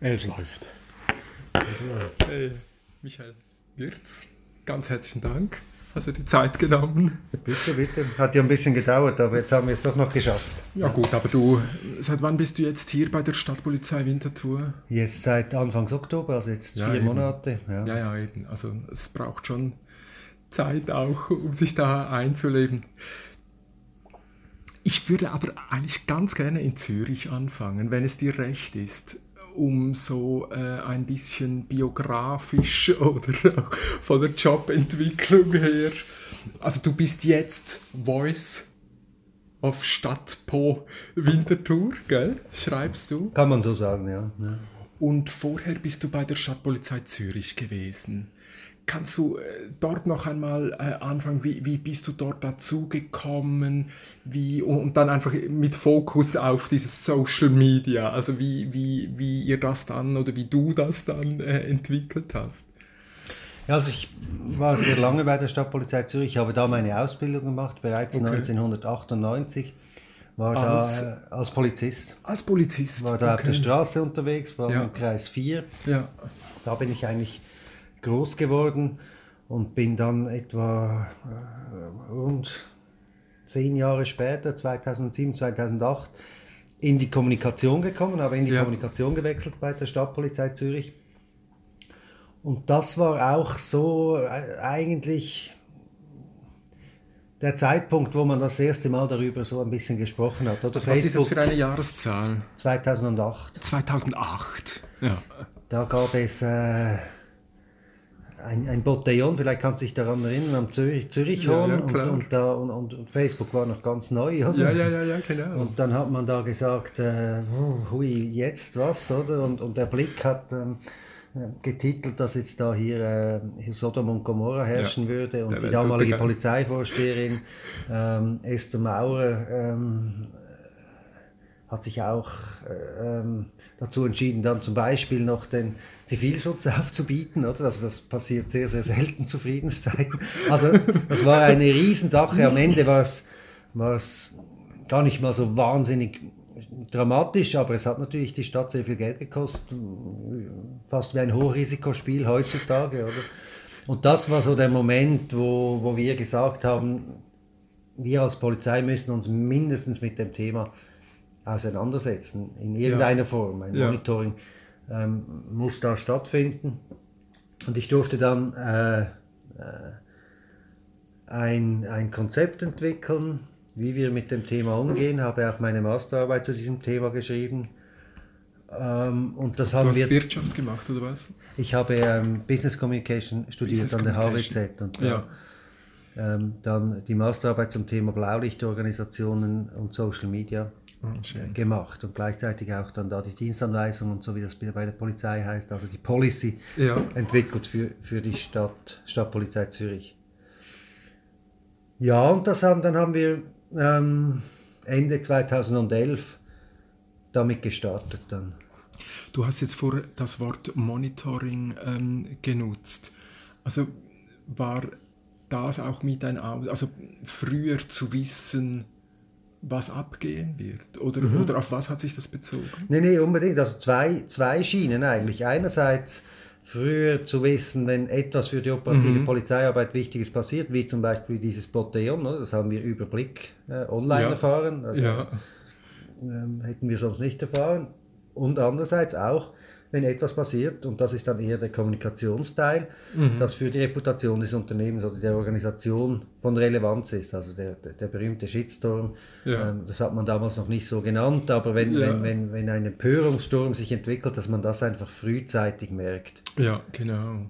Es läuft. Hey, Michael Wirz, ganz herzlichen Dank. Hast du die Zeit genommen? Bitte, bitte. Hat ja ein bisschen gedauert, aber jetzt haben wir es doch noch geschafft. Ja gut, aber du, seit wann bist du jetzt hier bei der Stadtpolizei Winterthur? Jetzt seit Anfangs Oktober, also jetzt ja, vier eben. Monate. Ja. ja, ja, eben. Also es braucht schon Zeit auch, um sich da einzuleben. Ich würde aber eigentlich ganz gerne in Zürich anfangen, wenn es dir recht ist um so äh, ein bisschen biografisch oder auch von der Jobentwicklung her. Also du bist jetzt Voice of Stadtpo Winterthur, gell? Schreibst du? Kann man so sagen, ja. ja. Und vorher bist du bei der Stadtpolizei Zürich gewesen. Kannst du äh, dort noch einmal äh, anfangen? Wie, wie bist du dort dazugekommen? Wie, und dann einfach mit Fokus auf dieses Social Media, also wie, wie, wie ihr das dann oder wie du das dann äh, entwickelt hast. Ja, also ich war sehr lange bei der Stadtpolizei Zürich, ich habe da meine Ausbildung gemacht, bereits okay. 1998 war als, da äh, als Polizist. Als Polizist. War da okay. auf der Straße unterwegs, war ja. im Kreis 4. Ja. Da bin ich eigentlich groß geworden und bin dann etwa äh, rund zehn Jahre später, 2007, 2008, in die Kommunikation gekommen, habe in die ja. Kommunikation gewechselt bei der Stadtpolizei Zürich. Und das war auch so äh, eigentlich der Zeitpunkt, wo man das erste Mal darüber so ein bisschen gesprochen hat. Oder was Facebook, ist das für eine Jahreszahl? 2008. 2008, ja. Da gab es äh, ein, ein Botellon, vielleicht kannst du dich daran erinnern, am Zürich, Zürichhorn ja, ja, und, und, da, und, und, Facebook war noch ganz neu, oder? Ja, ja, ja, ja genau. Und dann hat man da gesagt, äh, hui, jetzt was, oder? Und, und der Blick hat ähm, getitelt, dass jetzt da hier, äh, hier Sodom und Gomorra herrschen ja, würde und die damalige Polizeivorsteherin ähm, Esther Maurer ähm, hat sich auch äh, ähm, dazu entschieden, dann zum Beispiel noch den Zivilschutz aufzubieten, oder? Also das passiert sehr, sehr selten zu Friedenszeiten. Also das war eine Riesensache. Am Ende war es, gar nicht mal so wahnsinnig dramatisch, aber es hat natürlich die Stadt sehr viel Geld gekostet. Fast wie ein Hochrisikospiel heutzutage, oder? Und das war so der Moment, wo, wo wir gesagt haben, wir als Polizei müssen uns mindestens mit dem Thema auseinandersetzen, in irgendeiner ja. Form. Ein ja. Monitoring ähm, muss da stattfinden. Und ich durfte dann äh, äh, ein, ein Konzept entwickeln, wie wir mit dem Thema umgehen, habe auch meine Masterarbeit zu diesem Thema geschrieben. Ähm, und das haben du hast wir, Wirtschaft gemacht oder was? Ich habe ähm, Business Communication studiert Business an der HWZ und ja. ähm, dann die Masterarbeit zum Thema Blaulichtorganisationen und Social Media oh, gemacht und gleichzeitig auch dann da die Dienstanweisung und so wie das bei der Polizei heißt, also die Policy ja. entwickelt für, für die Stadt, Stadtpolizei Zürich. Ja, und das haben, dann haben wir ähm, Ende 2011 damit gestartet dann. Du hast jetzt vor das Wort Monitoring ähm, genutzt. Also war das auch mit ein also früher zu wissen, was abgehen wird? Oder, mhm. oder auf was hat sich das bezogen? Nee, nee, unbedingt. Also zwei, zwei Schienen eigentlich. Einerseits früher zu wissen, wenn etwas für die operative mhm. Polizeiarbeit Wichtiges passiert, wie zum Beispiel dieses Botellon, das haben wir über Blick äh, online ja. erfahren. Also, ja. ähm, hätten wir sonst nicht erfahren. Und andererseits auch, wenn etwas passiert, und das ist dann eher der Kommunikationsteil, mhm. das für die Reputation des Unternehmens oder der Organisation von Relevanz ist. Also der, der, der berühmte Shitstorm, ja. ähm, das hat man damals noch nicht so genannt, aber wenn, ja. wenn, wenn, wenn ein Empörungssturm sich entwickelt, dass man das einfach frühzeitig merkt. Ja, genau.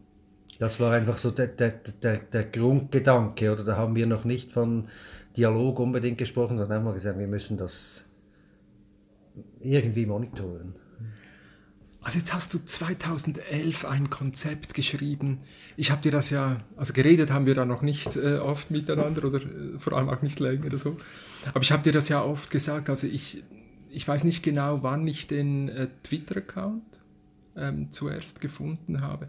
Das war einfach so der, der, der, der Grundgedanke, oder da haben wir noch nicht von Dialog unbedingt gesprochen, sondern einfach gesagt, wir müssen das irgendwie monitoren. Also jetzt hast du 2011 ein Konzept geschrieben. Ich habe dir das ja, also geredet haben wir da noch nicht äh, oft miteinander oder äh, vor allem auch nicht länger oder so. Aber ich habe dir das ja oft gesagt. Also ich, ich weiß nicht genau, wann ich den äh, Twitter-Account ähm, zuerst gefunden habe.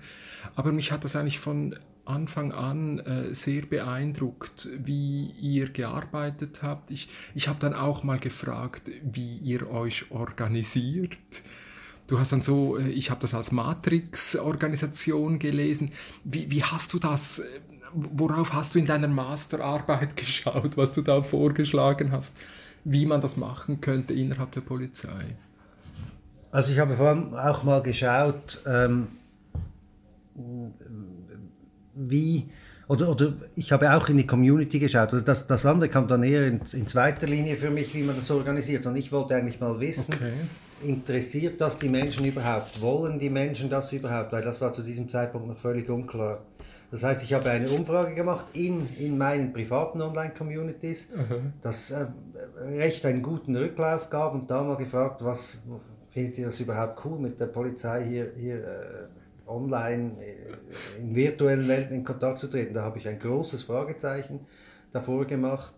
Aber mich hat das eigentlich von Anfang an äh, sehr beeindruckt, wie ihr gearbeitet habt. Ich, ich habe dann auch mal gefragt, wie ihr euch organisiert du hast dann so, äh, ich habe das als Matrix-Organisation gelesen. Wie, wie hast du das, äh, worauf hast du in deiner Masterarbeit geschaut, was du da vorgeschlagen hast, wie man das machen könnte innerhalb der Polizei? Also ich habe vor allem auch mal geschaut, ähm, wie oder, oder ich habe auch in die Community geschaut. Also das, das andere kam dann eher in, in zweiter Linie für mich, wie man das organisiert. Und ich wollte eigentlich mal wissen, okay. interessiert das die Menschen überhaupt? Wollen die Menschen das überhaupt? Weil das war zu diesem Zeitpunkt noch völlig unklar. Das heißt, ich habe eine Umfrage gemacht in, in meinen privaten Online-Communities, mhm. das äh, recht einen guten Rücklauf gab und da mal gefragt, was findet ihr das überhaupt cool mit der Polizei hier, hier äh, online, äh, in virtuellen Welten in Kontakt zu treten. Da habe ich ein großes Fragezeichen davor gemacht.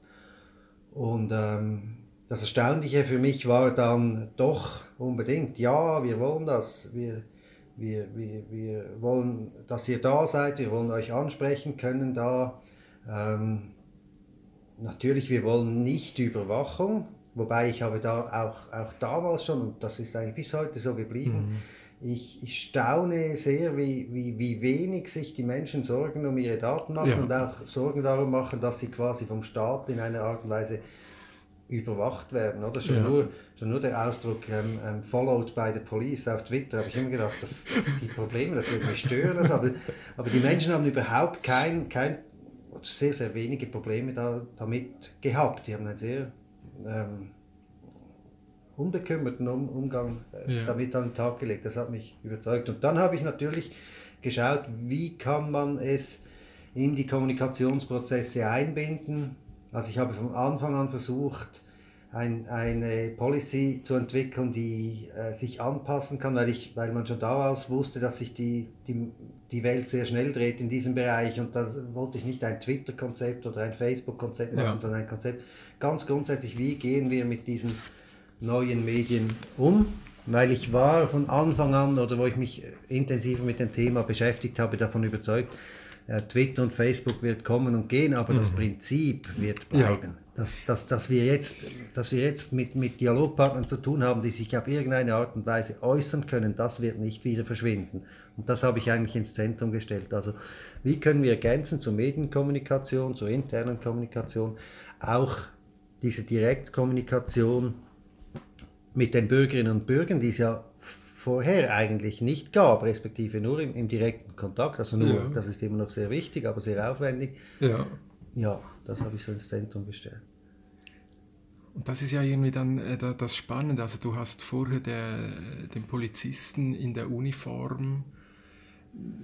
Und ähm, das Erstaunliche für mich war dann doch unbedingt, ja, wir wollen das, wir, wir, wir, wir wollen, dass ihr da seid, wir wollen euch ansprechen können da. Ähm, natürlich, wir wollen nicht Überwachung, wobei ich habe da auch, auch damals schon, und das ist eigentlich bis heute so geblieben, mhm ich, ich staune sehr, wie, wie, wie wenig sich die Menschen Sorgen um ihre Daten machen ja. und auch Sorgen darum machen, dass sie quasi vom Staat in einer Art und Weise überwacht werden. Oder? Schon, ja. nur, schon nur der Ausdruck ähm, ähm, followed by the police auf Twitter, habe ich immer gedacht, das, das gibt Probleme, das würde mich stören. Das, aber, aber die Menschen haben überhaupt kein, kein sehr, sehr wenige Probleme da, damit gehabt. Die haben ein sehr ähm, unbekümmerten um Umgang äh, ja. damit an den Tag gelegt. Das hat mich überzeugt. Und dann habe ich natürlich geschaut, wie kann man es in die Kommunikationsprozesse einbinden. Also ich habe von Anfang an versucht, ein, eine Policy zu entwickeln, die äh, sich anpassen kann, weil, ich, weil man schon daraus wusste, dass sich die, die, die Welt sehr schnell dreht in diesem Bereich und da wollte ich nicht ein Twitter-Konzept oder ein Facebook-Konzept machen, ja. sondern ein Konzept ganz grundsätzlich, wie gehen wir mit diesen neuen Medien um, weil ich war von Anfang an oder wo ich mich intensiver mit dem Thema beschäftigt habe, davon überzeugt, äh, Twitter und Facebook wird kommen und gehen, aber mhm. das Prinzip wird bleiben. Ja. Dass, dass, dass, wir jetzt, dass wir jetzt mit, mit Dialogpartnern zu tun haben, die sich auf irgendeine Art und Weise äußern können, das wird nicht wieder verschwinden. Und das habe ich eigentlich ins Zentrum gestellt. Also wie können wir ergänzen zur Medienkommunikation, zur internen Kommunikation, auch diese Direktkommunikation mit den Bürgerinnen und Bürgern, die es ja vorher eigentlich nicht gab, respektive nur im, im direkten Kontakt. Also nur, ja. das ist immer noch sehr wichtig, aber sehr aufwendig. Ja, ja das habe ich so ins Zentrum gestellt. Und das ist ja irgendwie dann äh, das Spannende. Also du hast vorher der, den Polizisten in der Uniform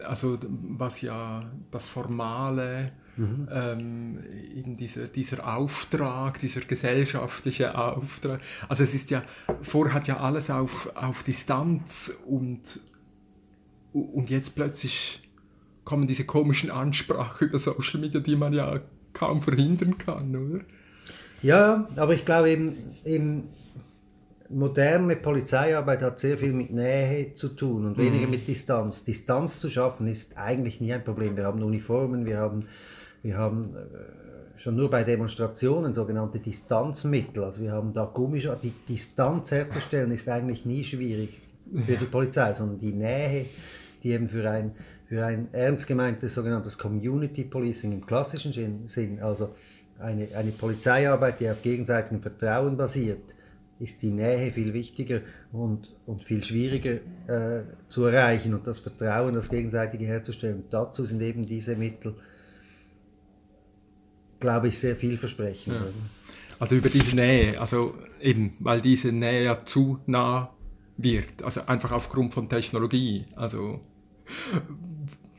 also was ja das Formale, mhm. ähm, eben dieser, dieser Auftrag, dieser gesellschaftliche Auftrag, also es ist ja, vorher hat ja alles auf, auf Distanz und, und jetzt plötzlich kommen diese komischen Ansprachen über Social Media, die man ja kaum verhindern kann, oder? Ja, aber ich glaube eben, eben moderne Polizeiarbeit hat sehr viel mit Nähe zu tun und weniger mhm. mit Distanz. Distanz zu schaffen ist eigentlich nie ein Problem. Wir haben Uniformen, wir haben, wir haben äh, schon nur bei Demonstrationen sogenannte Distanzmittel. Also wir haben da Gummischau. Die Distanz herzustellen ist eigentlich nie schwierig für die Polizei, sondern die Nähe, die eben für ein, für ein ernst gemeintes sogenanntes Community Policing im klassischen Sinn, also eine, eine Polizeiarbeit, die auf gegenseitigem Vertrauen basiert, ist die Nähe viel wichtiger und, und viel schwieriger äh, zu erreichen und das Vertrauen, das Gegenseitige herzustellen. dazu sind eben diese Mittel, glaube ich, sehr vielversprechend. Ja. Also über diese Nähe, also eben, weil diese Nähe ja zu nah wird, also einfach aufgrund von Technologie. Also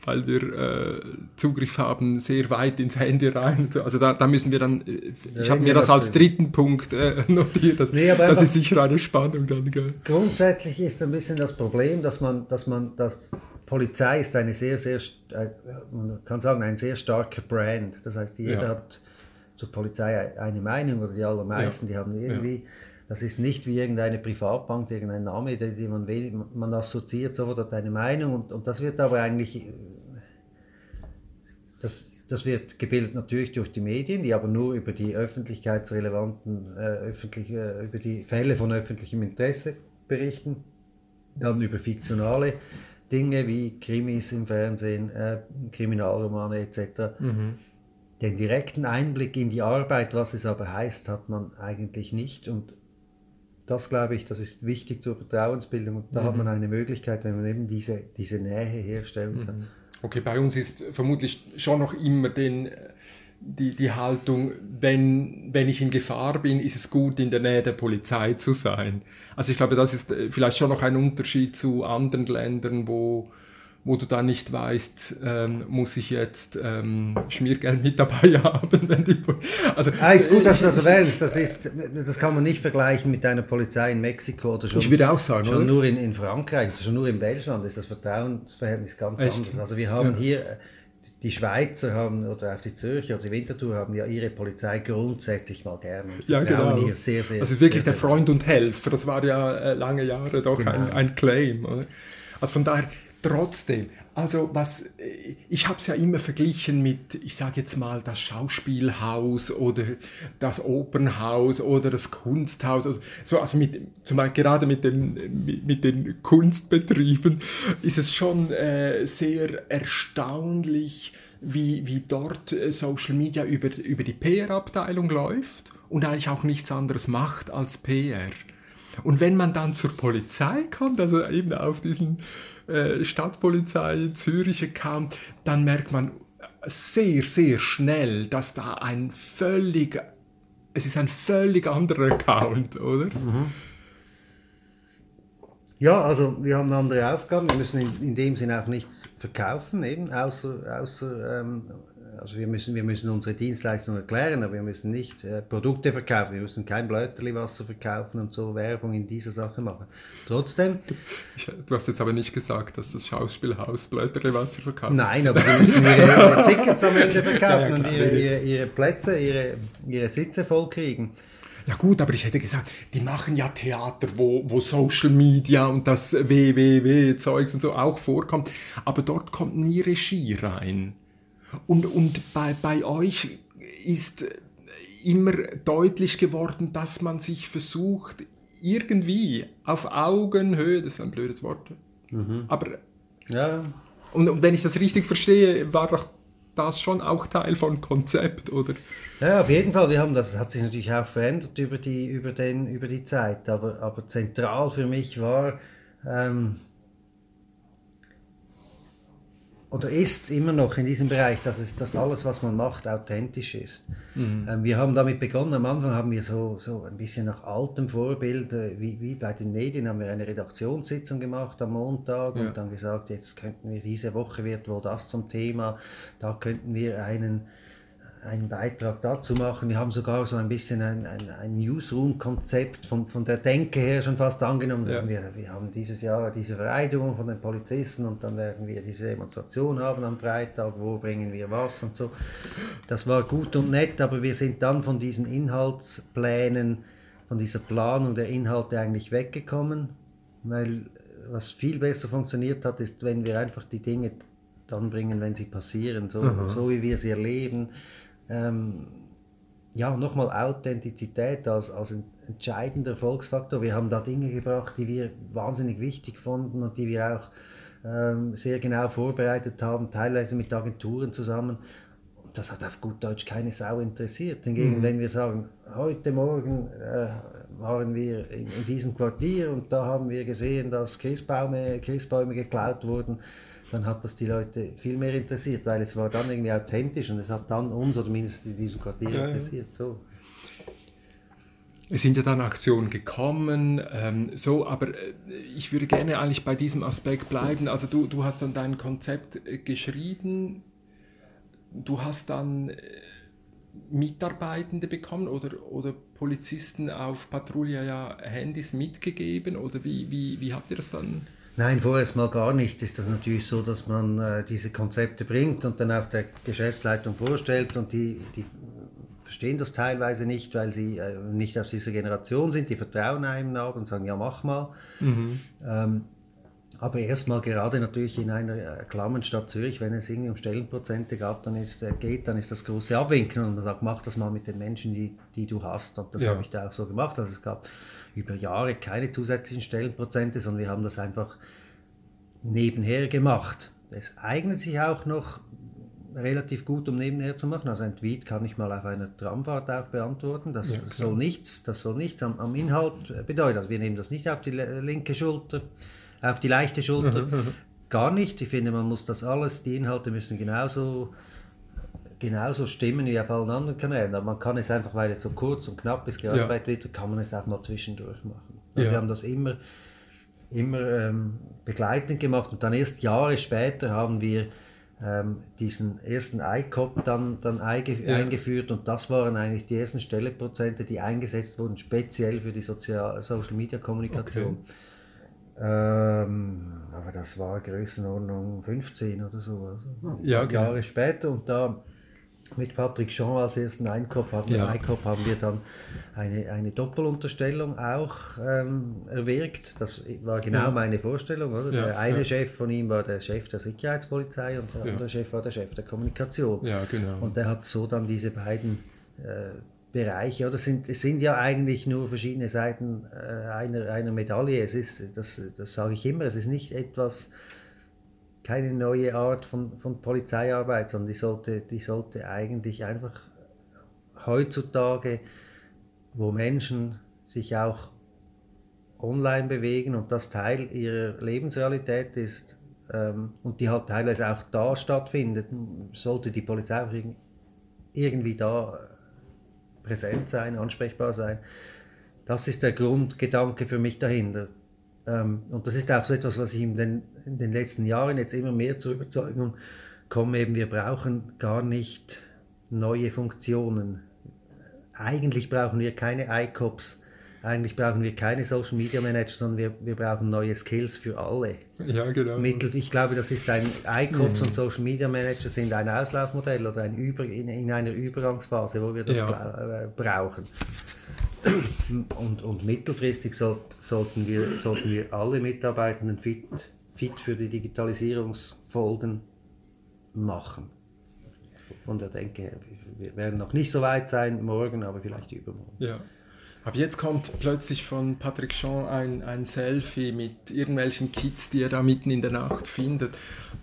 weil wir äh, Zugriff haben sehr weit ins Handy rein. Also da, da müssen wir dann, äh, ich habe mir das als dritten Punkt äh, notiert. Das, nee, das ist sicher eine Spannung dann. Gell? Grundsätzlich ist ein bisschen das Problem, dass man, dass man, dass Polizei ist eine sehr, sehr, äh, man kann sagen, ein sehr starker Brand. Das heißt, jeder ja. hat zur Polizei eine Meinung oder die allermeisten, ja. die haben irgendwie ja das ist nicht wie irgendeine Privatbank, irgendein Name, den man will. Man assoziiert sofort eine Meinung und, und das wird aber eigentlich, das, das wird gebildet natürlich durch die Medien, die aber nur über die öffentlichkeitsrelevanten, äh, öffentlich, äh, über die Fälle von öffentlichem Interesse berichten. dann über fiktionale Dinge wie Krimis im Fernsehen, äh, Kriminalromane etc. Mhm. Den direkten Einblick in die Arbeit, was es aber heißt, hat man eigentlich nicht. Und das glaube ich, das ist wichtig zur Vertrauensbildung. Und da mhm. hat man eine Möglichkeit, wenn man eben diese, diese Nähe herstellen kann. Mhm. Okay, bei uns ist vermutlich schon noch immer den die, die Haltung, wenn, wenn ich in Gefahr bin, ist es gut, in der Nähe der Polizei zu sein. Also ich glaube, das ist äh, vielleicht schon noch ein Unterschied zu anderen Ländern, wo, wo du dann nicht weißt, ähm, muss ich jetzt ähm, Schmiergeld mit dabei haben. Wenn die, also, ah, ist gut, dass du das erwähnst. Das, ist, das kann man nicht vergleichen mit einer Polizei in Mexiko oder schon, ich würde auch sagen, schon oder? nur in, in Frankreich, schon nur in Deutschland ist das Vertrauensverhältnis ganz Echt? anders. Also wir haben ja. hier die Schweizer haben oder auch die Zürcher oder die Winterthur haben ja ihre Polizei grundsätzlich mal gerne. Ja, genau. Hier sehr, sehr, das ist wirklich sehr, der Freund und Helfer. Das war ja äh, lange Jahre doch genau. ein, ein Claim. Oder? Also von daher, Trotzdem, also was, ich habe es ja immer verglichen mit, ich sage jetzt mal, das Schauspielhaus oder das Opernhaus oder das Kunsthaus, oder so, also mit, zum Beispiel gerade mit, dem, mit, mit den Kunstbetrieben ist es schon äh, sehr erstaunlich, wie, wie dort äh, Social Media über, über die PR-Abteilung läuft und eigentlich auch nichts anderes macht als PR. Und wenn man dann zur Polizei kommt, also eben auf diesen äh, Stadtpolizei Zürich kam, dann merkt man sehr, sehr schnell, dass da ein völlig, es ist ein völlig anderer Account, oder? Mhm. Ja, also wir haben andere Aufgaben. Wir müssen in, in dem Sinne auch nichts verkaufen, eben, außer, außer ähm, also wir müssen, wir müssen unsere Dienstleistung erklären, aber wir müssen nicht äh, Produkte verkaufen, wir müssen kein Bläuterliwasser verkaufen und so Werbung in dieser Sache machen. Trotzdem... Du hast jetzt aber nicht gesagt, dass das Schauspielhaus Bläuterliwasser verkauft. Nein, aber wir müssen ihre, ihre Tickets am Ende verkaufen ja, ja, und ihre, ihre, ihre, Plätze, ihre, ihre Sitze vollkriegen. Ja gut, aber ich hätte gesagt, die machen ja Theater, wo, wo Social Media und das WWW-Zeugs und so auch vorkommt, aber dort kommt nie Regie rein. Und, und bei, bei euch ist immer deutlich geworden, dass man sich versucht, irgendwie auf Augenhöhe, das ist ein blödes Wort, mhm. aber ja. Und, und, wenn ich das richtig verstehe, war doch das schon auch Teil von Konzept, oder? Ja, auf jeden Fall. Wir haben das hat sich natürlich auch verändert über die, über den, über die Zeit. Aber, aber zentral für mich war, ähm, oder ist immer noch in diesem Bereich, dass, es, dass alles, was man macht, authentisch ist. Mhm. Ähm, wir haben damit begonnen, am Anfang haben wir so, so ein bisschen nach altem Vorbild, äh, wie, wie bei den Medien, haben wir eine Redaktionssitzung gemacht am Montag ja. und dann gesagt, jetzt könnten wir, diese Woche wird wohl das zum Thema, da könnten wir einen einen Beitrag dazu machen. Wir haben sogar so ein bisschen ein, ein, ein Newsroom-Konzept von, von der Denke her schon fast angenommen. Ja. Wir, wir haben dieses Jahr diese Vereidigung von den Polizisten und dann werden wir diese Demonstration haben am Freitag, wo bringen wir was und so. Das war gut und nett, aber wir sind dann von diesen Inhaltsplänen, von dieser Planung der Inhalte eigentlich weggekommen, weil was viel besser funktioniert hat, ist, wenn wir einfach die Dinge dann bringen, wenn sie passieren, so, so wie wir sie erleben ähm, ja, nochmal Authentizität als, als entscheidender Erfolgsfaktor. Wir haben da Dinge gebracht, die wir wahnsinnig wichtig fanden und die wir auch ähm, sehr genau vorbereitet haben, teilweise mit Agenturen zusammen. Und das hat auf gut Deutsch keine Sau interessiert. Hingegen, mhm. wenn wir sagen, heute Morgen äh, waren wir in, in, diesem Quartier und da haben wir gesehen, dass Christbäume, Christbäume geklaut wurden, dann hat das die Leute viel mehr interessiert, weil es war dann irgendwie authentisch und es hat dann uns oder mindestens in diesem Quartier ja, interessiert. So. Es sind ja dann Aktionen gekommen, ähm, so, aber äh, ich würde gerne eigentlich bei diesem Aspekt bleiben. Also du, du hast dann dein Konzept äh, geschrieben, du hast dann äh, Mitarbeitende bekommen oder, oder Polizisten auf Patrouille ja Handys mitgegeben oder wie, wie, wie habt ihr das dann Nein, vorerst mal gar nicht. Ist das natürlich so, dass man äh, diese Konzepte bringt und dann auch der Geschäftsleitung vorstellt und die, die verstehen das teilweise nicht, weil sie äh, nicht aus dieser Generation sind, die Vertrauen einem haben und sagen, ja mach mal. Mhm. Ähm, aber erstmal gerade natürlich in einer äh, Klammerstadt Zürich, wenn es irgendwie um Stellenprozente gab, dann ist, äh, geht, dann ist das große Abwinken und man sagt, mach das mal mit den Menschen, die, die du hast. Und das ja. habe ich da auch so gemacht. Also es gab über Jahre keine zusätzlichen Stellenprozente, sondern wir haben das einfach nebenher gemacht. Es eignet sich auch noch relativ gut, um nebenher zu machen. Also ein Tweet kann ich mal auf einer Tramfahrt auch beantworten. Das ja, soll nichts, das soll nichts am, am, Inhalt bedeuten. Also wir nehmen das nicht auf die linke Schulter, auf die leichte Schulter. Gar nicht. Ich finde, man muss das alles, die Inhalte müssen genauso, genauso stimmen wie auf allen anderen Kanälen. Aber man kann es einfach, weil es so kurz und knapp ist, gearbeitet ja. wird, kann man es auch mal zwischendurch machen. Also ja. Wir haben das immer, immer ähm, begleitend gemacht und dann erst Jahre später haben wir ähm, diesen ersten ICOP dann, dann ja. eingeführt und das waren eigentlich die ersten Stelleprozente, die eingesetzt wurden, speziell für die Sozial Social Media Kommunikation. Okay. Ähm, aber das war Größenordnung 15 oder so. Also ja, genau. Jahre später und da mit Patrick Jean als ersten Einkopf haben, ja. Haben wir dann eine, eine Doppelunterstellung auch ähm, erwirkt. Das war genau ja. meine Vorstellung. Oder? Ja, der eine Chef von ihm war der Chef der Sicherheitspolizei und der andere Chef war der Chef der Kommunikation. Ja, genau. Und der hat so dann diese beiden äh, Bereiche, oder sind, es sind ja eigentlich nur verschiedene Seiten äh, einer, einer Medaille. Es ist, das, das sage ich immer, es ist nicht etwas, keine neue Art von, von Polizeiarbeit, sondern die sollte, die sollte eigentlich einfach heutzutage, wo Menschen sich auch online bewegen und das Teil ihrer Lebensrealität ist ähm, und die halt teilweise auch da stattfindet, sollte die Polizei auch irgendwie da präsent sein, ansprechbar sein. Das ist der Grundgedanke für mich dahinter. Ähm, und das ist auch so etwas, was ich in den, in den letzten Jahren jetzt immer mehr zur Überzeugung komme, eben wir brauchen gar nicht neue Funktionen. Eigentlich brauchen wir keine ICOPs, eigentlich brauchen wir keine Social Media Manager, sondern wir, wir brauchen neue Skills für alle. Ja, genau. Mittel, ich glaube, das ist ein ICOPs mhm. und Social Media Manager sind ein Auslaufmodell oder ein Über, in, in einer Übergangsphase, wo wir das ja. äh, brauchen. Und, und mittelfristig soll, sollten, wir, sollten wir alle Mitarbeitenden fit, fit für die Digitalisierungsfolgen machen. Von der Denke her, wir werden noch nicht so weit sein morgen, aber vielleicht übermorgen. Ja. Aber jetzt kommt plötzlich von Patrick Jean ein, ein Selfie mit irgendwelchen Kids, die er da mitten in der Nacht findet.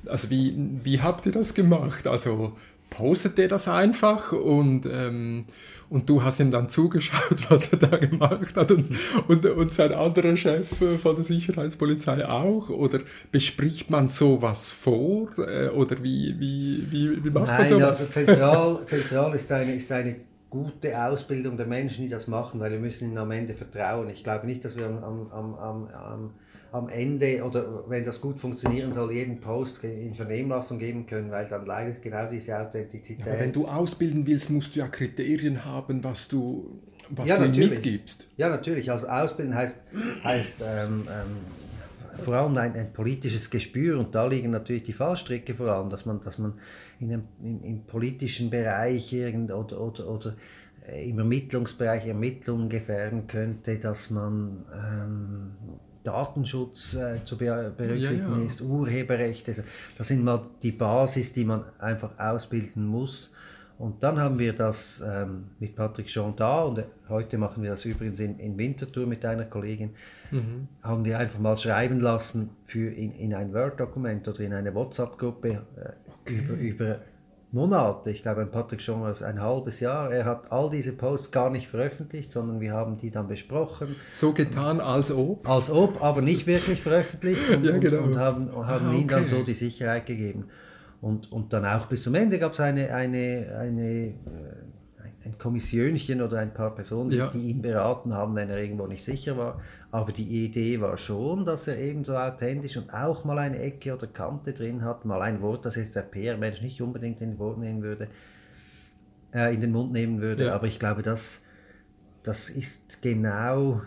Also wie, wie habt ihr das gemacht? Also postet er das einfach und, ähm, und du hast ihm dann zugeschaut, was er da gemacht hat und, und, und sein anderer Chef von der Sicherheitspolizei auch? Oder bespricht man sowas vor? Äh, oder wie, wie, wie, wie macht Nein, man sowas? also zentral, zentral ist, eine, ist eine gute Ausbildung der Menschen, die das machen, weil wir müssen ihnen am Ende vertrauen. Ich glaube nicht, dass wir am, am, am, am, am Ende oder wenn das gut funktionieren soll, jeden Post in Vernehmlassung geben können, weil dann leidet genau diese Authentizität. Ja, wenn du ausbilden willst, musst du ja Kriterien haben, was du, was ja, du mitgibst. Ja, natürlich. Also ausbilden heißt, heißt ähm, ähm, vor allem ein, ein, politisches Gespür und da liegen natürlich die Fallstricke vor allem, dass man, dass man in einem, im, im politischen Bereich irgend, oder, oder, oder äh, im Ermittlungsbereich Ermittlungen gefährden könnte, dass man ähm, Datenschutz äh, zu berücksichtigen ja, ja. ist, Urheberrechte. Das sind mal die Basis, die man einfach ausbilden muss. Und dann haben wir das ähm, mit Patrick schon da und äh, heute machen wir das übrigens in, in Winterthur mit einer Kollegin, mhm. haben wir einfach mal schreiben lassen für in, in ein Word-Dokument oder in eine WhatsApp-Gruppe äh, okay. über, über Monate, ich glaube, ein Patrick schon war ein halbes Jahr. Er hat all diese Posts gar nicht veröffentlicht, sondern wir haben die dann besprochen. So getan, als ob? Als ob, aber nicht wirklich veröffentlicht und, ja, genau. und, und haben, haben ah, okay. ihm dann so die Sicherheit gegeben. Und, und dann auch bis zum Ende gab es eine, eine, eine, äh, ein Kommissionchen oder ein paar Personen, ja. die ihn beraten haben, wenn er irgendwo nicht sicher war. Aber die Idee war schon, dass er eben so authentisch und auch mal eine Ecke oder Kante drin hat, mal ein Wort, das jetzt der PR-Mensch nicht unbedingt in den Mund nehmen würde, äh, in den Mund nehmen würde. Ja. Aber ich glaube, das, das ist genau,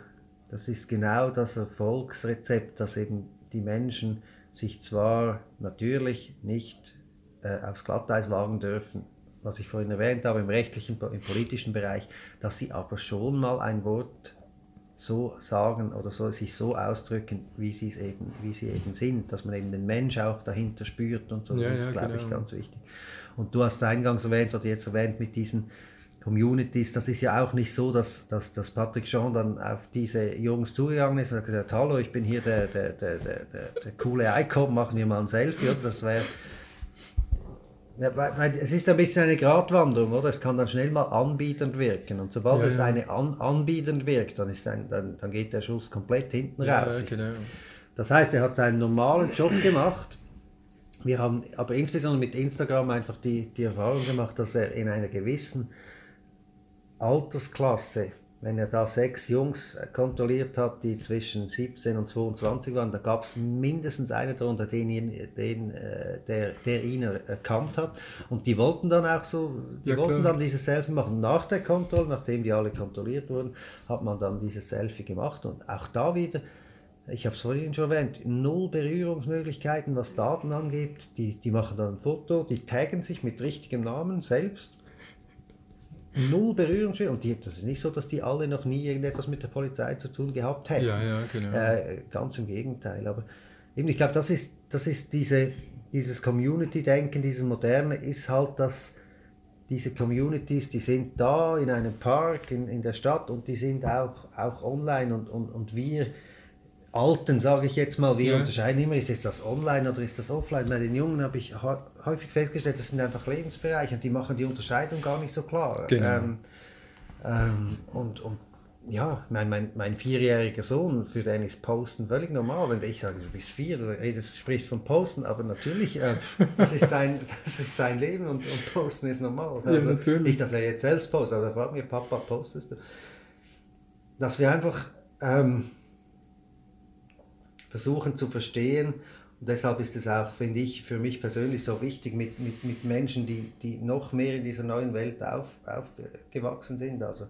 das ist genau das Erfolgsrezept, dass eben die Menschen sich zwar natürlich nicht äh, aufs Glatteis wagen dürfen, was ich vorhin erwähnt habe, im rechtlichen, im politischen Bereich, dass sie aber schon mal ein Wort so sagen oder so, sich so ausdrücken, wie sie es eben, wie sie eben sind, dass man eben den Mensch auch dahinter spürt und so, ja, das ist, ja, glaube genau. ich, ganz wichtig. Und du hast eingangs erwähnt oder jetzt erwähnt mit diesen Communities, das ist ja auch nicht so, dass, dass, dass Patrick Jean dann auf diese Jungs zugegangen ist und hat gesagt, hallo, ich bin hier der, der, der, der, der, der coole Icon, machen wir mal ein Selfie. Oder? Das wäre ja, weil, es ist ein bisschen eine Gratwanderung, oder? Es kann dann schnell mal anbietend wirken. Und sobald ja, es eine an, anbietend wirkt, dann, ist ein, dann, dann geht der Schuss komplett hinten raus. Genau. Das heißt, er hat seinen normalen Job gemacht. Wir haben aber insbesondere mit Instagram einfach die, die Erfahrung gemacht, dass er in einer gewissen Altersklasse wenn er da sechs Jungs äh, kontrolliert hat, die zwischen 17 und 22 waren, da gab es mindestens einen darunter, den, den, äh, der, der ihn erkannt hat. Und die wollten dann auch so, die ja, wollten klar. dann dieses Selfie machen. Nach der Kontrolle, nachdem die alle kontrolliert wurden, hat man dann dieses Selfie gemacht. Und auch da wieder, ich habe es vorhin schon erwähnt, null Berührungsmöglichkeiten, was Daten angeht. Die, die machen dann ein Foto, die taggen sich mit richtigem Namen selbst null Berührungsschwierigkeiten. Und die, das ist nicht so, dass die alle noch nie irgendetwas mit der Polizei zu tun gehabt hätten. Ja, ja, genau. Äh, ganz im Gegenteil. Aber eben, ich glaube, das ist, das ist diese, dieses Community-Denken, dieses Moderne, ist halt dass diese Communities, die sind da in einem Park in, in der Stadt und die sind auch, auch online und, und, und wir Alten, sage ich jetzt mal, wir ja. unterscheiden immer, ist jetzt das online oder ist das offline. Bei den Jungen habe ich häufig festgestellt, das sind einfach Lebensbereiche und die machen die Unterscheidung gar nicht so klar. Genau. Ähm, ähm, und, und ja, mein, mein, mein vierjähriger Sohn, für den ist Posten völlig normal. Wenn ich sage, du bist vier, du redest, sprichst von Posten, aber natürlich, äh, das, ist sein, das ist sein Leben und, und Posten ist normal. Also, ja, natürlich. Nicht, dass er jetzt selbst postet, aber er fragt mich, Papa, postest du? Dass wir einfach... Ähm, versuchen zu verstehen. Und deshalb ist es auch, finde ich, für mich persönlich so wichtig, mit, mit, mit Menschen, die, die noch mehr in dieser neuen Welt auf, aufgewachsen sind. Also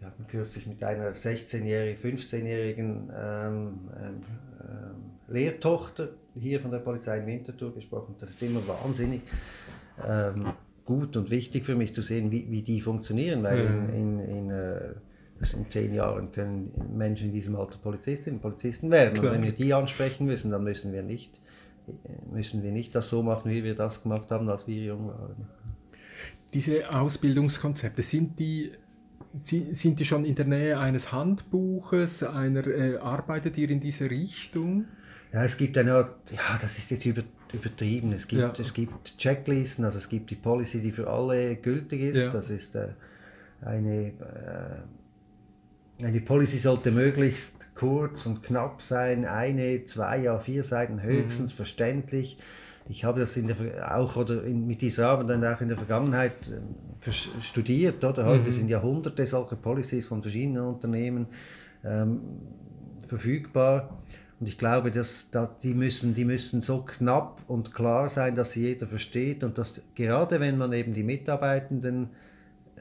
wir hatten kürzlich mit einer 16-jährigen, 15-jährigen ähm, ähm, ähm, Lehrtochter hier von der Polizei in Winterthur gesprochen. Das ist immer wahnsinnig ähm, gut und wichtig für mich zu sehen, wie, wie die funktionieren, weil in, in, in äh, in zehn Jahren können Menschen in diesem Alter Polizistinnen und Polizisten werden. Klar. Und wenn wir die ansprechen müssen, dann müssen wir nicht, müssen wir nicht das so machen, wie wir das gemacht haben, als wir jung waren. Diese Ausbildungskonzepte, sind die, sind die schon in der Nähe eines Handbuches, einer, äh, arbeitet ihr in diese Richtung? Ja, es gibt eine Art, ja, das ist jetzt über, übertrieben. Es gibt, ja. es gibt Checklisten, also es gibt die Policy, die für alle gültig ist. Ja. Das ist äh, eine äh, die Policy sollte möglichst kurz und knapp sein, eine, zwei, ja vier Seiten höchstens mhm. verständlich. Ich habe das in der, auch oder in, mit dieser Arbeit dann auch in der Vergangenheit äh, studiert. Oder? Heute mhm. sind ja hunderte solcher Policies von verschiedenen Unternehmen ähm, verfügbar. Und ich glaube, dass, dass die, müssen, die müssen so knapp und klar sein, dass sie jeder versteht und dass gerade wenn man eben die Mitarbeitenden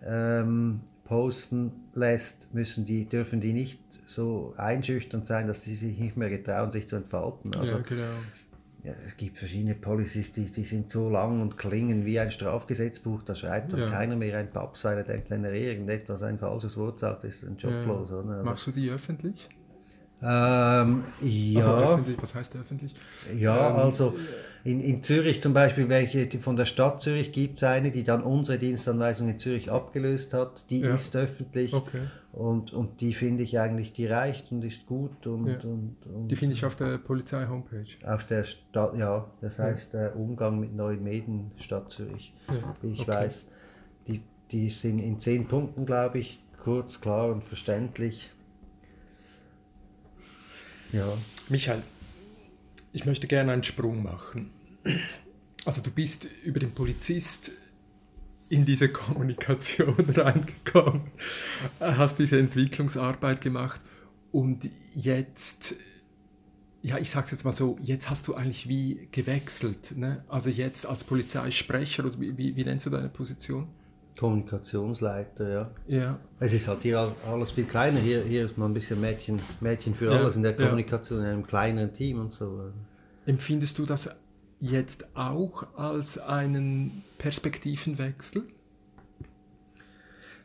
ähm, posten lässt, müssen die, dürfen die nicht so einschüchternd sein, dass sie sich nicht mehr getrauen, sich zu entfalten. Also, ja, genau. Ja, es gibt verschiedene Policies, die, die sind so lang und klingen wie ein Strafgesetzbuch, da schreibt dann ja. keiner mehr ein Papp sein, denkt, wenn er irgendetwas ein falsches Wort sagt, ist ein Job ja. los. Oder? Machst du die öffentlich? Ähm, ja. Also öffentlich, was heißt öffentlich? Ja, ähm, also in, in Zürich zum Beispiel, welche die von der Stadt Zürich gibt es eine, die dann unsere Dienstanweisung in Zürich abgelöst hat. Die ja. ist öffentlich okay. und, und die finde ich eigentlich, die reicht und ist gut. Und, ja. und, und die finde ich auf der Polizei-Homepage. Auf der Stadt, ja, das heißt ja. Umgang mit neuen Medien Stadt Zürich. Wie ich okay. weiß, die, die sind in zehn Punkten, glaube ich, kurz, klar und verständlich. Ja. Michael, ich möchte gerne einen Sprung machen. Also du bist über den Polizist in diese Kommunikation reingekommen, hast diese Entwicklungsarbeit gemacht und jetzt, ja, ich sag's jetzt mal so, jetzt hast du eigentlich wie gewechselt. Ne? Also jetzt als Polizeisprecher oder wie, wie, wie nennst du deine Position? Kommunikationsleiter, ja. ja. Es ist halt hier alles viel kleiner. Hier, hier ist man ein bisschen Mädchen, Mädchen für ja, alles in der Kommunikation, ja. in einem kleineren Team und so. Empfindest du das jetzt auch als einen Perspektivenwechsel?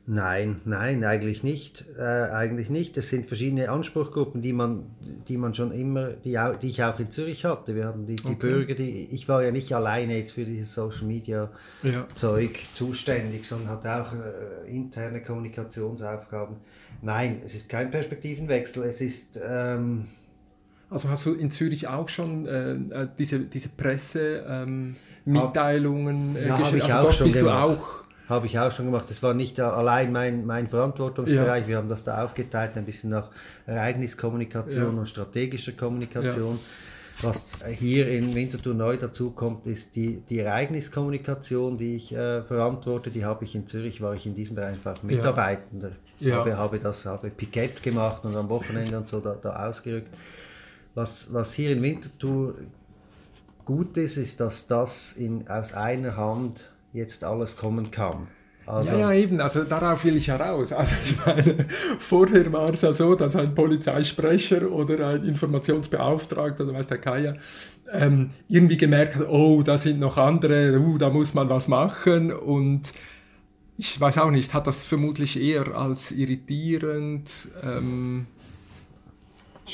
Nein, nein, eigentlich nicht. Äh, eigentlich nicht. Es sind verschiedene Anspruchsgruppen, die man, die man schon immer, die, auch, die ich auch in Zürich hatte. Wir haben die, die okay. Bürger, die, ich war ja nicht alleine jetzt für dieses Social Media ja. Zeug zuständig, sondern hatte auch äh, interne Kommunikationsaufgaben. Nein, es ist kein Perspektivenwechsel. Es ist ähm, also hast du in Zürich auch schon äh, äh diese, diese Pressemitteilungen ähm, äh, ja, geschrieben? Also dort bist gemacht. du auch habe ich auch schon gemacht. Das war nicht allein mein, mein Verantwortungsbereich. Ja. Wir haben das da aufgeteilt, ein bisschen nach Ereigniskommunikation ja. und strategischer Kommunikation. Ja. Was hier in Winterthur neu dazu kommt, ist die, die Ereigniskommunikation, die ich äh, verantworte. Die habe ich in Zürich, war ich in diesem Bereich einfach Mitarbeitender. Ja. Habe, habe das, habe Pikett gemacht und am Wochenende und so da, da ausgerückt. Was, was hier in Winterthur gut ist, ist, dass das in, aus einer Hand jetzt alles kommen kann. Also, ja, ja, eben, also darauf will ich heraus. Also ich meine, vorher war es ja so, dass ein Polizeisprecher oder ein Informationsbeauftragter, oder weiß der Kaya, ähm, irgendwie gemerkt hat, oh, da sind noch andere, uh, da muss man was machen und ich weiß auch nicht, hat das vermutlich eher als irritierend ähm,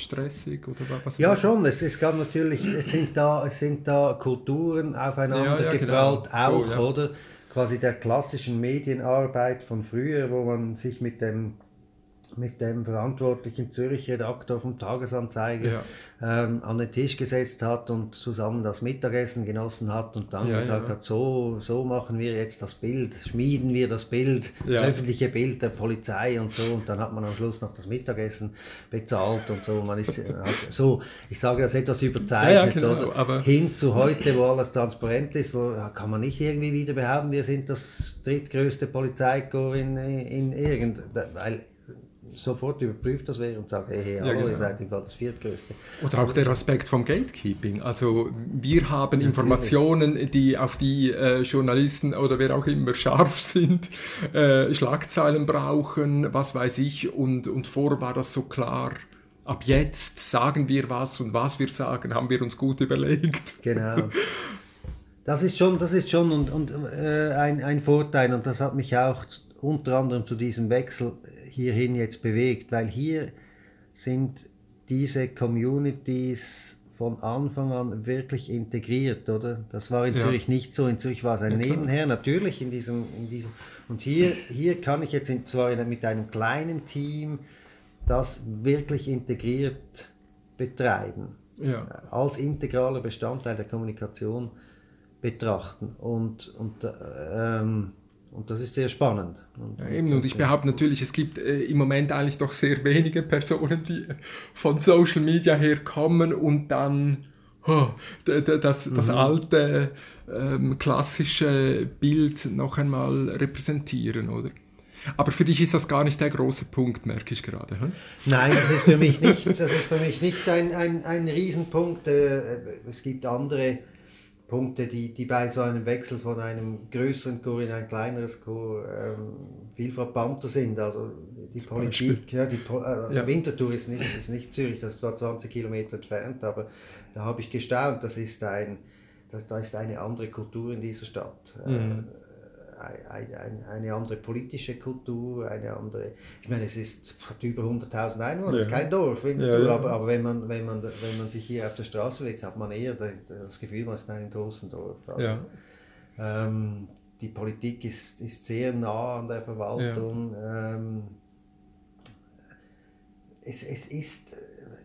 stressig oder was? Ja, schon. Es, es gab natürlich, es sind da, es sind da Kulturen aufeinander ja, ja, geprallt, genau. auch, so, ja. oder? Quasi der klassischen Medienarbeit von früher, wo man sich mit dem mit dem verantwortlichen Zürich-Redaktor vom Tagesanzeiger ja. ähm, an den Tisch gesetzt hat und zusammen das Mittagessen genossen hat und dann ja, gesagt ja. hat, so, so machen wir jetzt das Bild, schmieden wir das Bild, das öffentliche Bild der Polizei und so und dann hat man am Schluss noch das Mittagessen bezahlt und so. Man ist so, ich sage das etwas überzeichnet, genau, oder? Aber Hin zu heute, wo alles transparent ist, wo kann man nicht irgendwie wieder behaupten, wir sind das drittgrößte Polizeikorps in, in irgend, weil sofort überprüft das wäre und sagt, hey, hey hallo, ja, genau. ihr seid im Fall das viertgrößte. Oder auch der Aspekt vom Gatekeeping. Also wir haben Informationen, die auf die äh, Journalisten oder wer auch immer scharf sind, äh, Schlagzeilen brauchen, was weiß ich. Und, und vor war das so klar. Ab jetzt sagen wir was und was wir sagen, haben wir uns gut überlegt. Genau. Das ist schon, das ist schon und, und, äh, ein, ein Vorteil und das hat mich auch unter anderem zu diesem Wechsel hierhin jetzt bewegt, weil hier sind diese Communities von Anfang an wirklich integriert, oder? Das war in ja. Zürich nicht so. In Zürich war es ein ja, Nebenher, natürlich in diesem, in diesem. Und hier, hier kann ich jetzt in, zwar mit einem kleinen Team das wirklich integriert betreiben, ja. als integraler Bestandteil der Kommunikation betrachten. Und, und ähm, und das ist sehr spannend. Und, ja, eben, und ich behaupte natürlich, es gibt äh, im Moment eigentlich doch sehr wenige Personen, die von Social Media herkommen und dann oh, das, das mhm. alte ähm, klassische Bild noch einmal repräsentieren, oder? Aber für dich ist das gar nicht der große Punkt, merke ich gerade. Hm? Nein, das ist für mich nicht, das ist für mich nicht ein, ein, ein Riesenpunkt. Äh, es gibt andere Punkte, die, die bei so einem Wechsel von einem größeren Chor in ein kleineres Chor ähm, viel frappanter sind. Also die Zum Politik, ja, die äh, ja. Winterthur ist nicht, ist nicht Zürich, das ist zwar 20 Kilometer entfernt, aber da habe ich gestaunt, das ist ein, das, da ist eine andere Kultur in dieser Stadt. Mhm. Äh, eine andere politische Kultur, eine andere. Ich meine, es ist hat über 100.000 Einwohner, es ja. ist kein Dorf, ja, ja. Aber, aber wenn, man, wenn, man, wenn man sich hier auf der Straße bewegt, hat man eher das Gefühl, man ist in einem großen Dorf. Also, ähm, die Politik ist, ist sehr nah an der Verwaltung. Ähm, es, es ist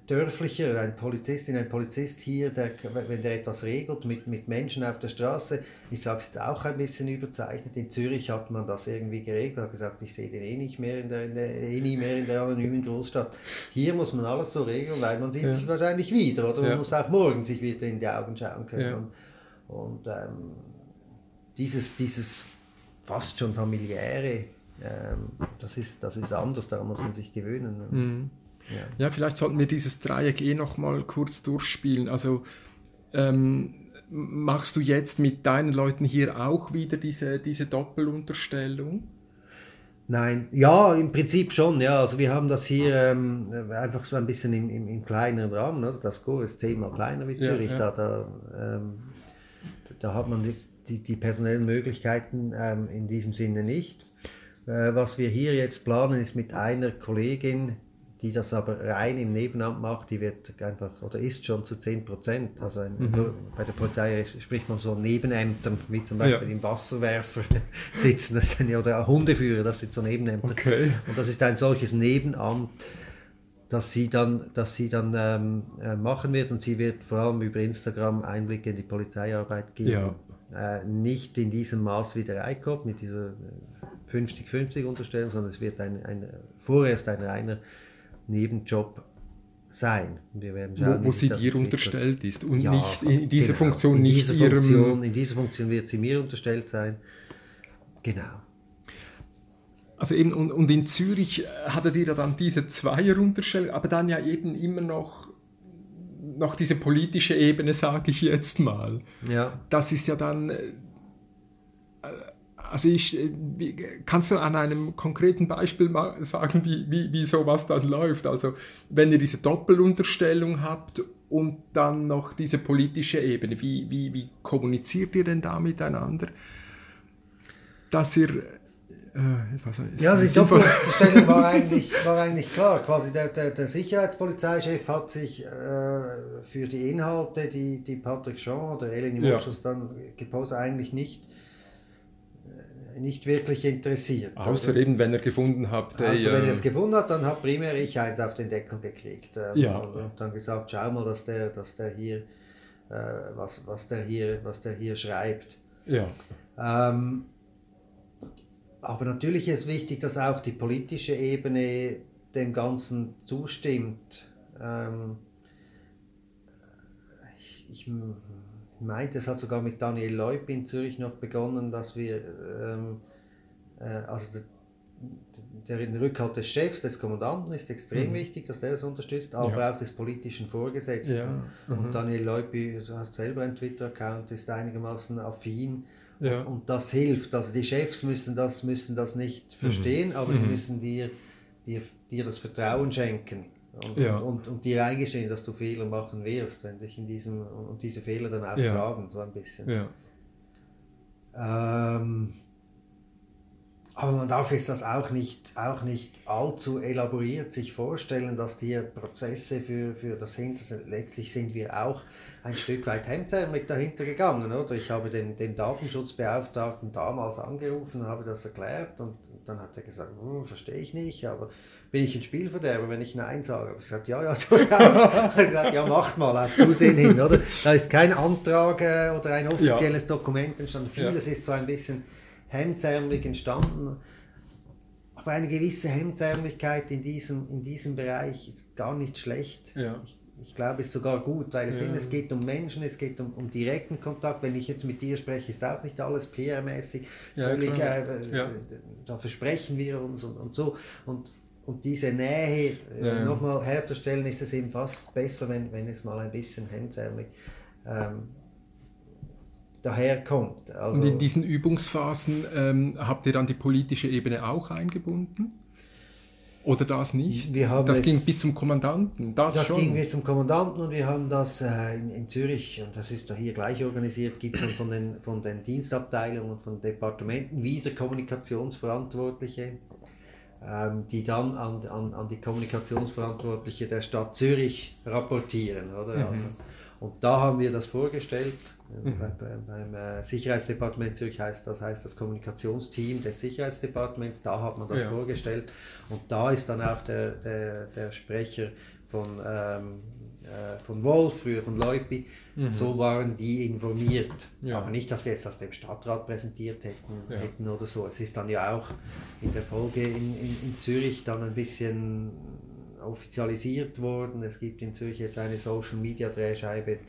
dörflicher, ein Polizistin, ein Polizist hier, der, wenn der etwas regelt mit, mit Menschen auf der Straße, ich sage es jetzt auch ein bisschen überzeichnet, in Zürich hat man das irgendwie geregelt, hat gesagt, ich sehe den eh nicht mehr in der, in der, eh nie mehr in der anonymen Großstadt. Hier muss man alles so regeln, weil man sieht ja. sich wahrscheinlich wieder, oder man ja. muss auch morgen sich wieder in die Augen schauen können. Ja. Und, und ähm, dieses, dieses fast schon familiäre, ähm, das, ist, das ist anders, daran muss man sich gewöhnen. Mhm. Ja. ja, vielleicht sollten wir dieses Dreieck eh noch mal kurz durchspielen. Also ähm, machst du jetzt mit deinen Leuten hier auch wieder diese, diese Doppelunterstellung? Nein, ja, im Prinzip schon, ja. Also wir haben das hier ähm, einfach so ein bisschen im, im, im kleineren Rahmen. Oder? Das Chor ist zehnmal kleiner wie Zürich. Ja, ja. Da, da, ähm, da hat man die, die, die personellen Möglichkeiten ähm, in diesem Sinne nicht. Äh, was wir hier jetzt planen, ist mit einer Kollegin, die das aber rein im Nebenamt macht, die wird einfach oder ist schon zu 10 Prozent. Also ein, mhm. bei der Polizei spricht man so Nebenämtern, wie zum Beispiel ja. im Wasserwerfer sitzen, das sind oder Hundeführer, das sind so Nebenämter. Okay. Und das ist ein solches Nebenamt, das sie dann, das sie dann ähm, äh, machen wird und sie wird vor allem über Instagram Einblicke in die Polizeiarbeit geben. Ja. Äh, nicht in diesem Maß wie der ICOP mit dieser 50-50 äh, Unterstellung, sondern es wird ein, ein, vorerst ein reiner Nebenjob sein. Wir werden schauen, wo, wo sie dir unterstellt ist und ja, nicht in dieser genau, Funktion in nicht dieser Funktion, in dieser Funktion wird sie mir unterstellt sein. Genau. Also eben, und, und in Zürich hattet ihr ja dann diese Zweierunterstellung, aber dann ja eben immer noch, noch diese politische Ebene, sage ich jetzt mal. Ja. Das ist ja dann äh, also ich, äh, kannst du an einem konkreten Beispiel mal sagen, wie, wie, wie sowas dann läuft? Also wenn ihr diese Doppelunterstellung habt und dann noch diese politische Ebene, wie, wie, wie kommuniziert ihr denn da miteinander? Dass ihr... Äh, ja, also die Doppelunterstellung war eigentlich, war eigentlich klar. Quasi der, der, der Sicherheitspolizeichef hat sich äh, für die Inhalte, die, die Patrick Jean oder Eleni Moschus ja. dann gepostet, eigentlich nicht nicht wirklich interessiert. Außer oder? eben, wenn er gefunden hat. Außer äh, wenn er es gefunden hat, dann hat primär ich eins auf den Deckel gekriegt. Äh, ja. Und, und, dann gesagt, schau mal, dass der, dass der hier, äh, was, was, der hier, was der hier schreibt. Ja. Ähm, aber natürlich ist wichtig, dass auch die politische Ebene dem Ganzen zustimmt. Ähm, ich, ich meinte, es hat sogar mit Daniel Leub in Zürich noch begonnen, dass wir, ähm, äh, also der, der, Rückhalt des Chefs, des Kommandanten ist extrem mhm. wichtig, dass der das unterstützt, aber ja. auch des politischen Vorgesetzten. Ja. Mhm. Und Daniel Leub, du hast selber einen Twitter-Account, ist einigermaßen affin. Ja. Und das hilft. Also die Chefs müssen das, müssen das nicht mhm. verstehen, mhm. aber sie mhm. müssen dir, dir, dir das Vertrauen schenken. Und, ja. und, und, dir eingestehen, dass du Fehler machen wirst, wenn dich in diesem und diese Fehler dann auch ja. tragen, so ein bisschen. Ja. Ähm, aber man darf jetzt das auch nicht, auch nicht allzu elaboriert sich vorstellen, dass die Prozesse für, für das Hinterste, letztlich sind wir auch ein Stück weit hemdsärmlich dahinter gegangen, oder? Ich habe den, den Datenschutzbeauftragten damals angerufen, habe das erklärt und dann hat er gesagt, hm, verstehe ich nicht, aber bin ich ein Spielverderber, wenn ich Nein sage? Ich gesagt, ja, ja, durchaus. ich gesagt, ja, macht mal, auf Zusehen hin, oder? Da ist kein Antrag äh, oder ein offizielles ja. Dokument entstanden. Vieles ja. ist so ein bisschen hemdsärmlich entstanden. Aber eine gewisse Hemdsärmlichkeit in diesem, in diesem Bereich ist gar nicht schlecht. Ja. Ich, ich glaube, es ist sogar gut, weil es, ja. es geht um Menschen, es geht um, um direkten Kontakt. Wenn ich jetzt mit dir spreche, ist auch nicht alles PR-mäßig. Ja, völlig, äh, ja. Da versprechen wir uns und, und so. Und und diese Nähe äh, nochmal herzustellen, ist es eben fast besser, wenn, wenn es mal ein bisschen hemdsärmlich ähm, daherkommt. Also, Und in diesen Übungsphasen ähm, habt ihr dann die politische Ebene auch eingebunden? Oder das nicht? das ging bis zum Kommandanten. Das, das ging bis zum Kommandanten und wir haben das äh, in, in, Zürich, und das ist da hier gleich organisiert, gibt es dann von den, von den Dienstabteilungen und von Departementen wieder Kommunikationsverantwortliche ähm, die dann an, an, an die Kommunikationsverantwortliche der Stadt Zürich rapportieren. Oder? Mhm. Also, und da haben wir das vorgestellt. Mhm. Bei, bei, beim äh, Sicherheitsdepartement Zürich heißt das heißt das Kommunikationsteam des Sicherheitsdepartements. Da hat man das ja. vorgestellt. Und da ist dann auch der, der, der Sprecher von, ähm, äh, von Wolf, früher von Leupi, mhm. so waren die informiert. Ja. Aber nicht, dass wir es das dem Stadtrat präsentiert hätten, ja. hätten oder so. Es ist dann ja auch in der Folge in, in, in Zürich dann ein bisschen offizialisiert worden. Es gibt in Zürich jetzt eine Social Media Drehscheibe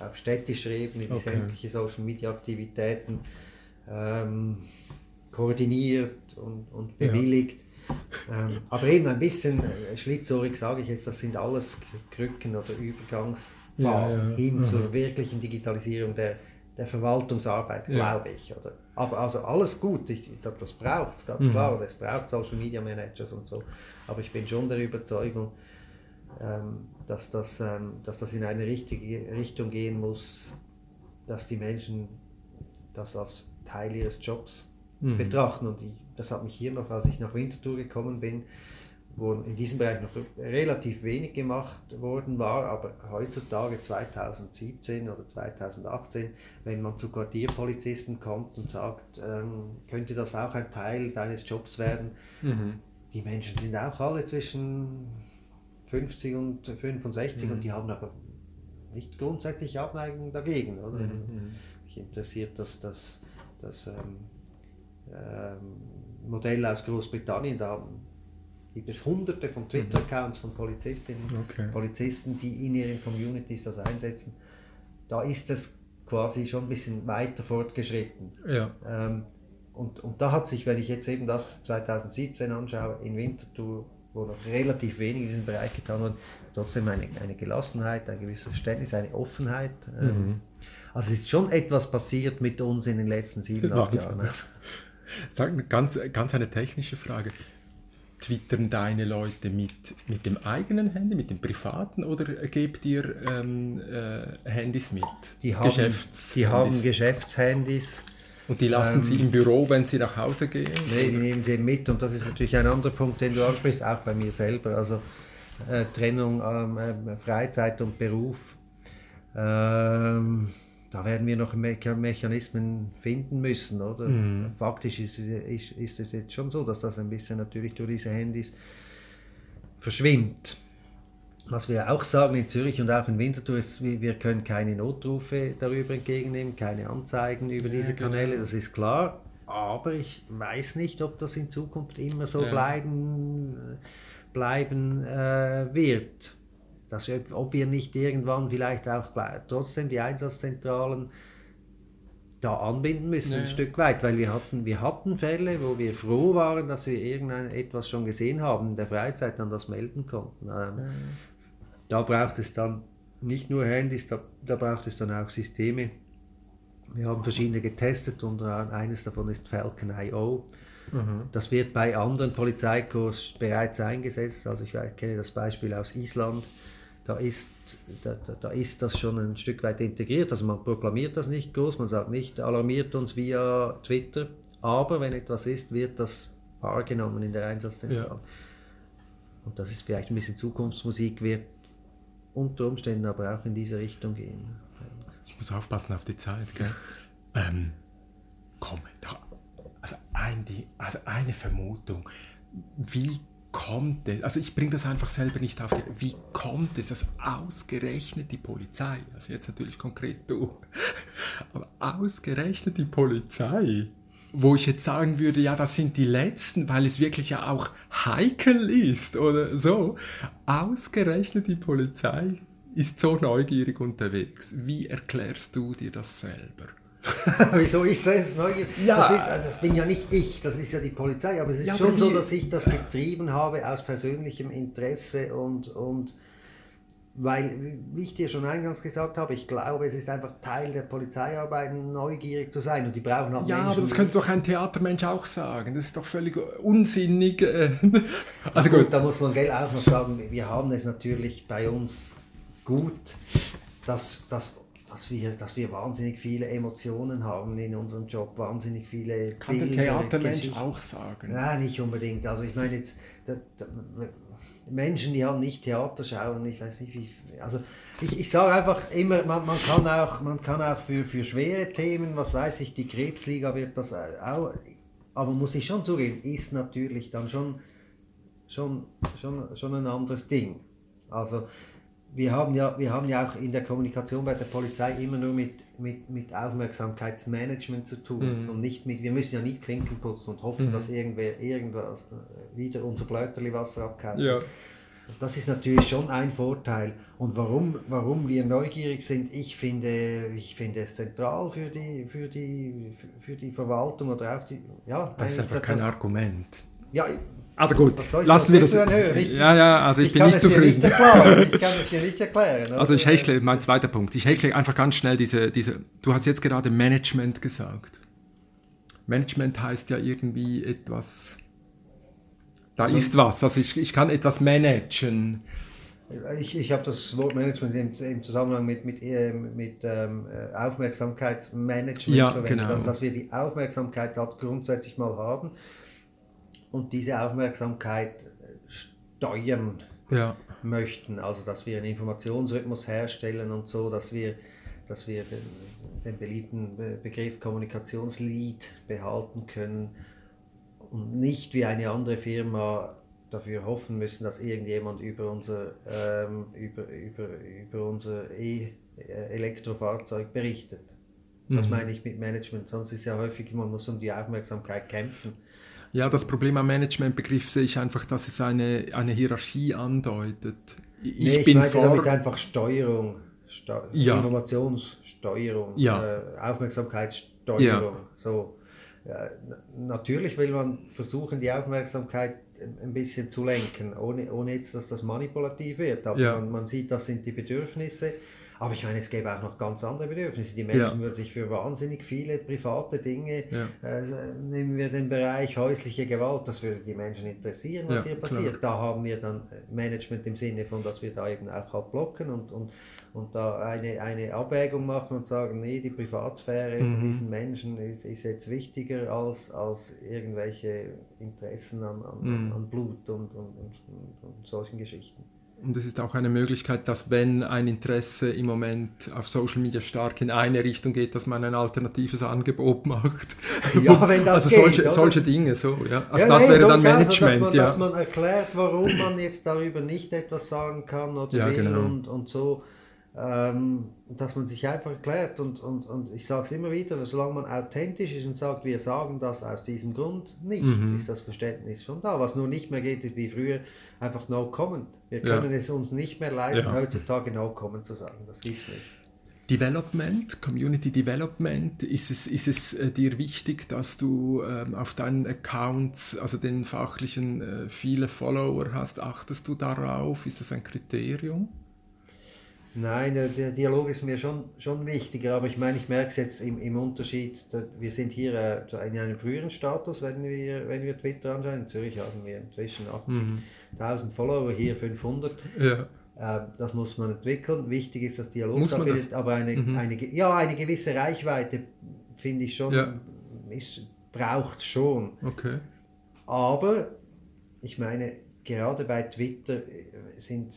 auf städtischer Ebene, die okay. sämtliche Social Media Aktivitäten ähm, koordiniert und, und bewilligt. Ja. Ähm, aber eben ein bisschen äh, schlitzohrig sage ich jetzt, das sind alles Krücken oder Übergangsphasen ja, ja. hin mhm. zur wirklichen Digitalisierung der, der Verwaltungsarbeit, glaube ich. Oder? Aber also alles gut, ich, das braucht es ganz mhm. klar, es braucht Social Media Managers und so. Aber ich bin schon der Überzeugung, ähm, dass, das, ähm, dass das in eine richtige Richtung gehen muss, dass die Menschen das als Teil ihres Jobs mhm. betrachten. Und ich, das hat mich hier noch, als ich nach Winterthur gekommen bin, wo in diesem Bereich noch relativ wenig gemacht worden war, aber heutzutage 2017 oder 2018, wenn man zu Quartierpolizisten kommt und sagt, ähm, könnte das auch ein Teil seines Jobs werden, mhm. die Menschen sind auch alle zwischen 50 und 65 mhm. und die haben aber nicht grundsätzlich Abneigung dagegen. Oder? Mhm. Mich interessiert das, das, das ähm, ähm, Modell aus Großbritannien, da gibt es hunderte von Twitter-Accounts von Polizistinnen okay. Polizisten, die in ihren Communities das einsetzen. Da ist es quasi schon ein bisschen weiter fortgeschritten. Ja. Ähm, und, und da hat sich, wenn ich jetzt eben das 2017 anschaue, in Winterthur, wo noch relativ wenig in diesem Bereich getan wurde, trotzdem eine, eine Gelassenheit, ein gewisses Verständnis, eine Offenheit. Ähm, mhm. Also es ist schon etwas passiert mit uns in den letzten sieben, acht Jahren. Sag ganz, ganz eine technische Frage twittern deine Leute mit, mit dem eigenen Handy, mit dem privaten oder gebt ihr ähm, äh, Handys mit? Die haben, Geschäfts die haben Geschäftshandys. Und die lassen ähm, sie im Büro, wenn sie nach Hause gehen? Nein, die nehmen sie mit und das ist natürlich ein anderer Punkt, den du ansprichst, auch bei mir selber. Also äh, Trennung ähm, äh, Freizeit und Beruf. Ähm, da werden wir noch Mechanismen finden müssen, oder? Mhm. Faktisch ist, ist, ist, es jetzt schon so, dass das ein bisschen natürlich durch diese Handys verschwimmt. Was wir auch sagen in Zürich und auch in Winterthur ist, wir können keine Notrufe darüber entgegennehmen, keine Anzeigen über ja, diese genau. Kanäle, das ist klar. Aber ich weiß nicht, ob das in Zukunft immer so ja. bleiben, bleiben äh, wird dass wir, ob wir nicht irgendwann vielleicht auch trotzdem die Einsatzzentralen da anbinden müssen, ja, ein. Stück weit, weil wir hatten, wir hatten Fälle, wo wir froh waren, dass wir irgendetwas schon gesehen haben in der Freizeit, dann das melden konnten. Ähm, ja, da braucht es dann nicht nur Handys, da, da braucht es dann auch Systeme. Wir haben verschiedene getestet und eines davon ist Falcon IO. Mhm. Das wird bei anderen Polizeikurs bereits eingesetzt. Also ich kenne das Beispiel aus Island da ist, da, da, ist das schon ein Stück weit integriert. Also man proklamiert das nicht groß, man sagt nicht, alarmiert uns via Twitter, aber wenn etwas ist, wird das wahrgenommen in der Einsatzzentrale. Ja. Und das ist vielleicht ein bisschen Zukunftsmusik, wird unter Umständen aber auch in diese Richtung gehen. Ich muss aufpassen auf die Zeit. Gell? ähm, komm, also, ein, die, also eine Vermutung. Wie kommt es, also ich bringe das einfach selber nicht auf, die, wie kommt es, dass ausgerechnet die Polizei, also jetzt natürlich konkret du, aber ausgerechnet die Polizei, wo ich jetzt sagen würde, ja, das sind die Letzten, weil es wirklich ja auch heikel ist oder so, ausgerechnet die Polizei ist so neugierig unterwegs. Wie erklärst du dir das selber? Wieso ich selbst neugierig? Ja. Das, ist, also das bin ja nicht ich, das ist ja die Polizei, aber es ist ja, schon so, dass ich das getrieben habe aus persönlichem Interesse und, und weil, wie ich dir schon eingangs gesagt habe, ich glaube, es ist einfach Teil der Polizeiarbeit, neugierig zu sein und die brauchen auch Ja, Menschen, aber das könnte doch ein Theatermensch auch sagen, das ist doch völlig unsinnig. Äh. also gut, da muss man gell, auch noch sagen, wir haben es natürlich bei uns gut, dass, dass dass wir, dass wir wahnsinnig viele Emotionen haben in unserem Job, wahnsinnig viele Kann Bilder, der Theatermensch auch sagen? Nein, nicht unbedingt. Also ich meine jetzt, da, da, Menschen, die haben nicht Theater schauen, ich weiß nicht wie, also ich, ich sage einfach immer, man, man, kann auch, man kann auch für, für schwere Themen, was weiß ich, die Krebsliga wird das auch, aber muss ich schon zugeben, ist natürlich dann schon, schon, schon, schon ein anderes Ding. Also wir haben, ja, wir haben ja auch in der Kommunikation bei der Polizei immer nur mit, mit, mit Aufmerksamkeitsmanagement zu tun mhm. und nicht mit, wir müssen ja nie Klinken putzen und hoffen, mhm. dass irgendwer irgendwas äh, wieder unser Blöterli Wasser abkauft. Ja. Das ist natürlich schon ein Vorteil. Und warum, warum wir neugierig sind, ich finde, ich finde es zentral für die, für die, für die Verwaltung oder auch die. Ja, das ist einfach kein Argument. Ja, also gut, lassen wir das. Ich, ja, ja, also ich, ich bin nicht zufrieden. Nicht ich kann es dir nicht erklären. Oder? Also ich hechle, mein zweiter Punkt, ich hechle einfach ganz schnell diese, diese, du hast jetzt gerade Management gesagt. Management heißt ja irgendwie etwas, da also, ist was, also ich, ich kann etwas managen. Ich, ich habe das Wort Management im, im Zusammenhang mit, mit, äh, mit ähm, Aufmerksamkeitsmanagement ja, verwendet. Genau. Also, dass wir die Aufmerksamkeit dort grundsätzlich mal haben und diese Aufmerksamkeit steuern ja. möchten. Also, dass wir einen Informationsrhythmus herstellen und so, dass wir, dass wir den, den beliebten Begriff Kommunikationslead behalten können und nicht wie eine andere Firma dafür hoffen müssen, dass irgendjemand über unser, ähm, über, über, über unser E-Elektrofahrzeug berichtet. Das mhm. meine ich mit Management. Sonst ist ja häufig, man muss um die Aufmerksamkeit kämpfen. Ja, das Problem am Managementbegriff sehe ich einfach, dass es eine, eine Hierarchie andeutet. Ich, nee, ich bin meine vor... damit einfach Steuerung, Steu ja. Informationssteuerung, ja. Äh, Aufmerksamkeitssteuerung. Ja. So. Ja, natürlich will man versuchen, die Aufmerksamkeit ein bisschen zu lenken, ohne, ohne jetzt, dass das manipulativ wird. Aber man, man, sieht, das sind die Bedürfnisse. Aber ich meine, es gäbe auch noch ganz andere Bedürfnisse. Die Menschen ja. würden sich für wahnsinnig viele private Dinge, ja. äh, nehmen wir den Bereich häusliche Gewalt, das würde die Menschen interessieren, was hier passiert. Klar. Da haben wir dann Management im Sinne von, dass wir da eben auch halt blocken und, und und da eine, eine Abwägung machen und sagen, nee, die Privatsphäre mhm. von diesen Menschen ist, ist jetzt wichtiger als, als irgendwelche Interessen an, an, mhm. an Blut und, und, und, und solchen Geschichten. Und es ist auch eine Möglichkeit, dass wenn ein Interesse im Moment auf Social Media stark in eine Richtung geht, dass man ein alternatives Angebot macht. Ja, wenn das also geht. Solche, solche Dinge so, ja. Also ja, das nein, wäre dann Management, also, dass man, ja. Dass man erklärt, warum man jetzt darüber nicht etwas sagen kann oder ja, will genau. und, und so ähm, dass man sich einfach erklärt und, und, und ich sage es immer wieder, solange man authentisch ist und sagt, wir sagen das aus diesem Grund nicht, mhm. ist das Verständnis schon da. Was nur nicht mehr geht, ist wie früher einfach No Comment. Wir können ja. es uns nicht mehr leisten, ja. heutzutage No Comment zu sagen. Das gibt's nicht. Development, Community Development, ist es, ist es äh, dir wichtig, dass du ähm, auf deinen Accounts, also den fachlichen, äh, viele Follower hast? Achtest du darauf? Ist das ein Kriterium? Nein, der, Dialog ist mir schon, schon wichtiger, aber ich meine, ich merke es jetzt im, im Unterschied, wir sind hier äh, in einem früheren Status, wenn wir, wenn wir Twitter anschauen. In Zürich haben wir inzwischen 80.000 mhm. Follower, hier 500. Ja. Äh, das muss man entwickeln. Wichtig ist das Dialog muss stattfindet, das? aber eine, mhm. eine, ja, eine gewisse Reichweite finde ich schon, ja. braucht es schon. Okay. Aber ich meine, gerade bei Twitter äh, sind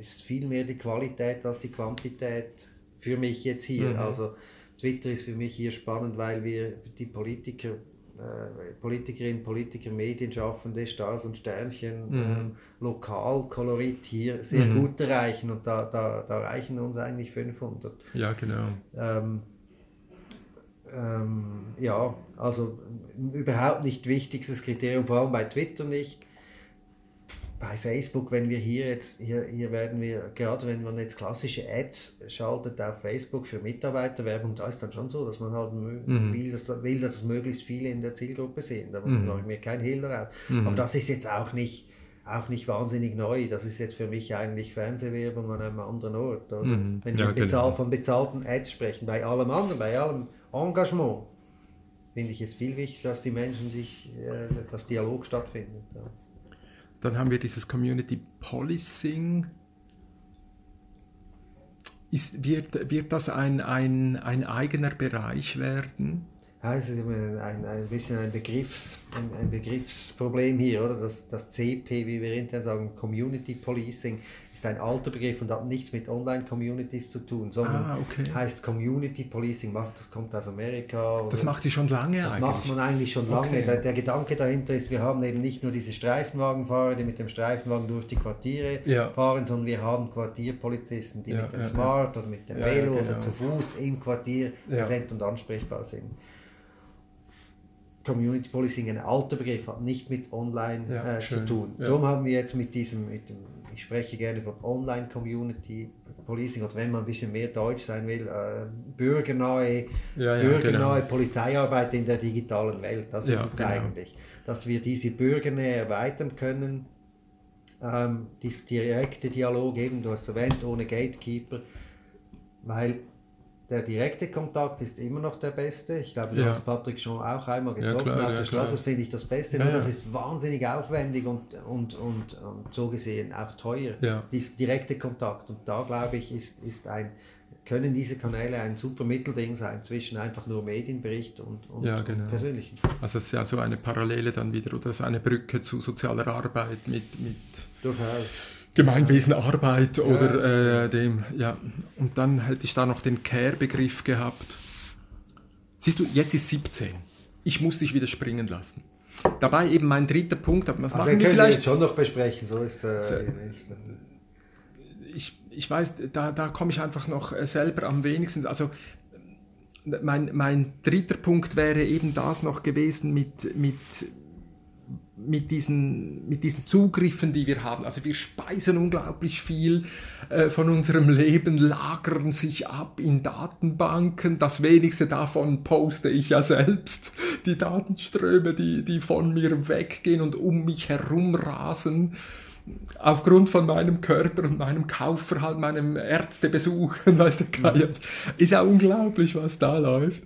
ist viel mehr die Qualität als die Quantität für mich jetzt hier. Mhm. Also Twitter ist für mich hier spannend, weil wir die Politiker, äh, Politikerinnen, Politiker, Medienschaffende, Stars und Sternchen, mhm. ähm, Lokalkolorit hier sehr mhm. gut erreichen und da, da, da reichen uns eigentlich 500. Ja, genau. Ähm, ähm, ja, also überhaupt nicht wichtigstes Kriterium, vor allem bei Twitter nicht bei Facebook, wenn wir hier jetzt, hier, hier werden wir, gerade wenn man jetzt klassische Ads schaltet auf Facebook für Mitarbeiterwerbung, da ist dann schon so, dass man halt mhm. will, dass, will, dass es möglichst viele in der Zielgruppe sind. Da mhm. mache ich mir kein Hehl daraus. Mhm. Aber das ist jetzt auch nicht, auch nicht wahnsinnig neu. Das ist jetzt für mich eigentlich Fernsehwerbung an einem anderen Ort. Oder? Mhm. Wenn ja, wir bezahl, genau. von bezahlten Ads sprechen, bei allem anderen, bei allem Engagement, finde ich es viel wichtiger, dass die Menschen sich, äh, dass Dialog stattfindet. Ja. Dann haben wir dieses Community Policing. Ist, wird, wird das ein, ein, ein eigener Bereich werden? Ja, es ist ein, ein bisschen ein, Begriffs, ein, ein Begriffsproblem hier, oder? Das, das CP, wie wir intern sagen, Community Policing, ist ein alter Begriff und hat nichts mit Online-Communities zu tun, sondern ah, okay. heißt Community Policing, macht, das kommt aus Amerika. Das macht die schon lange das eigentlich? Das macht man eigentlich schon lange. Okay. Der, der, Gedanke dahinter ist, wir haben eben nicht nur diese Streifenwagenfahrer, die mit dem Streifenwagen durch die Quartiere ja. fahren, sondern wir haben Quartierpolizisten, die ja, mit dem ja, Smart oder mit dem Velo genau. oder zu Fuß im Quartier präsent und ansprechbar sind. Community Policing, ein alter Begriff, hat nicht mit Online ja, äh, zu tun. Ja. Darum haben wir jetzt mit diesem, mit dem, ich spreche gerne von Online Community Policing oder wenn man ein bisschen mehr deutsch sein will, äh, bürgernahe, ja, bürgernahe genau. Polizeiarbeit in der digitalen Welt. Das ist es genau. eigentlich. Dass wir diese Bürgernähe erweitern können, ähm, dieser direkte Dialog, eben du hast erwähnt, ohne Gatekeeper, weil der direkte Kontakt ist immer noch der beste. Ich glaube, du ja. hast Patrick schon auch einmal getroffen ja, klar, auf der Straße. Das finde ich das Beste. Nur das ist wahnsinnig aufwendig und, und, und, und so gesehen auch teuer. Dieser direkte Kontakt. Und da glaube ich, ist, ist ein, können diese Kanäle ein super Mittelding sein zwischen einfach nur Medienbericht und, und, ja, genau. und persönlichen. Also es ist ja so eine Parallele dann wieder oder so eine Brücke zu sozialer Arbeit mit, mit Durchaus Gemeinwesenarbeit oder äh, dem, ja. Und dann hätte ich da noch den Care-Begriff gehabt. Siehst du, jetzt ist 17. Ich muss dich wieder springen lassen. Dabei eben mein dritter Punkt, aber was also machen wir, wir vielleicht? schon noch besprechen, so ist äh, so, ich, ich weiß, da, da komme ich einfach noch äh, selber am wenigsten. Also mein, mein dritter Punkt wäre eben das noch gewesen mit, mit mit diesen, mit diesen Zugriffen, die wir haben. Also wir speisen unglaublich viel äh, von unserem Leben, lagern sich ab in Datenbanken. Das wenigste davon poste ich ja selbst. Die Datenströme, die, die von mir weggehen und um mich herum rasen. Aufgrund von meinem Körper und meinem Kaufverhalten, meinem Ärztebesuch, weiß der Kai, ist ja unglaublich, was da läuft.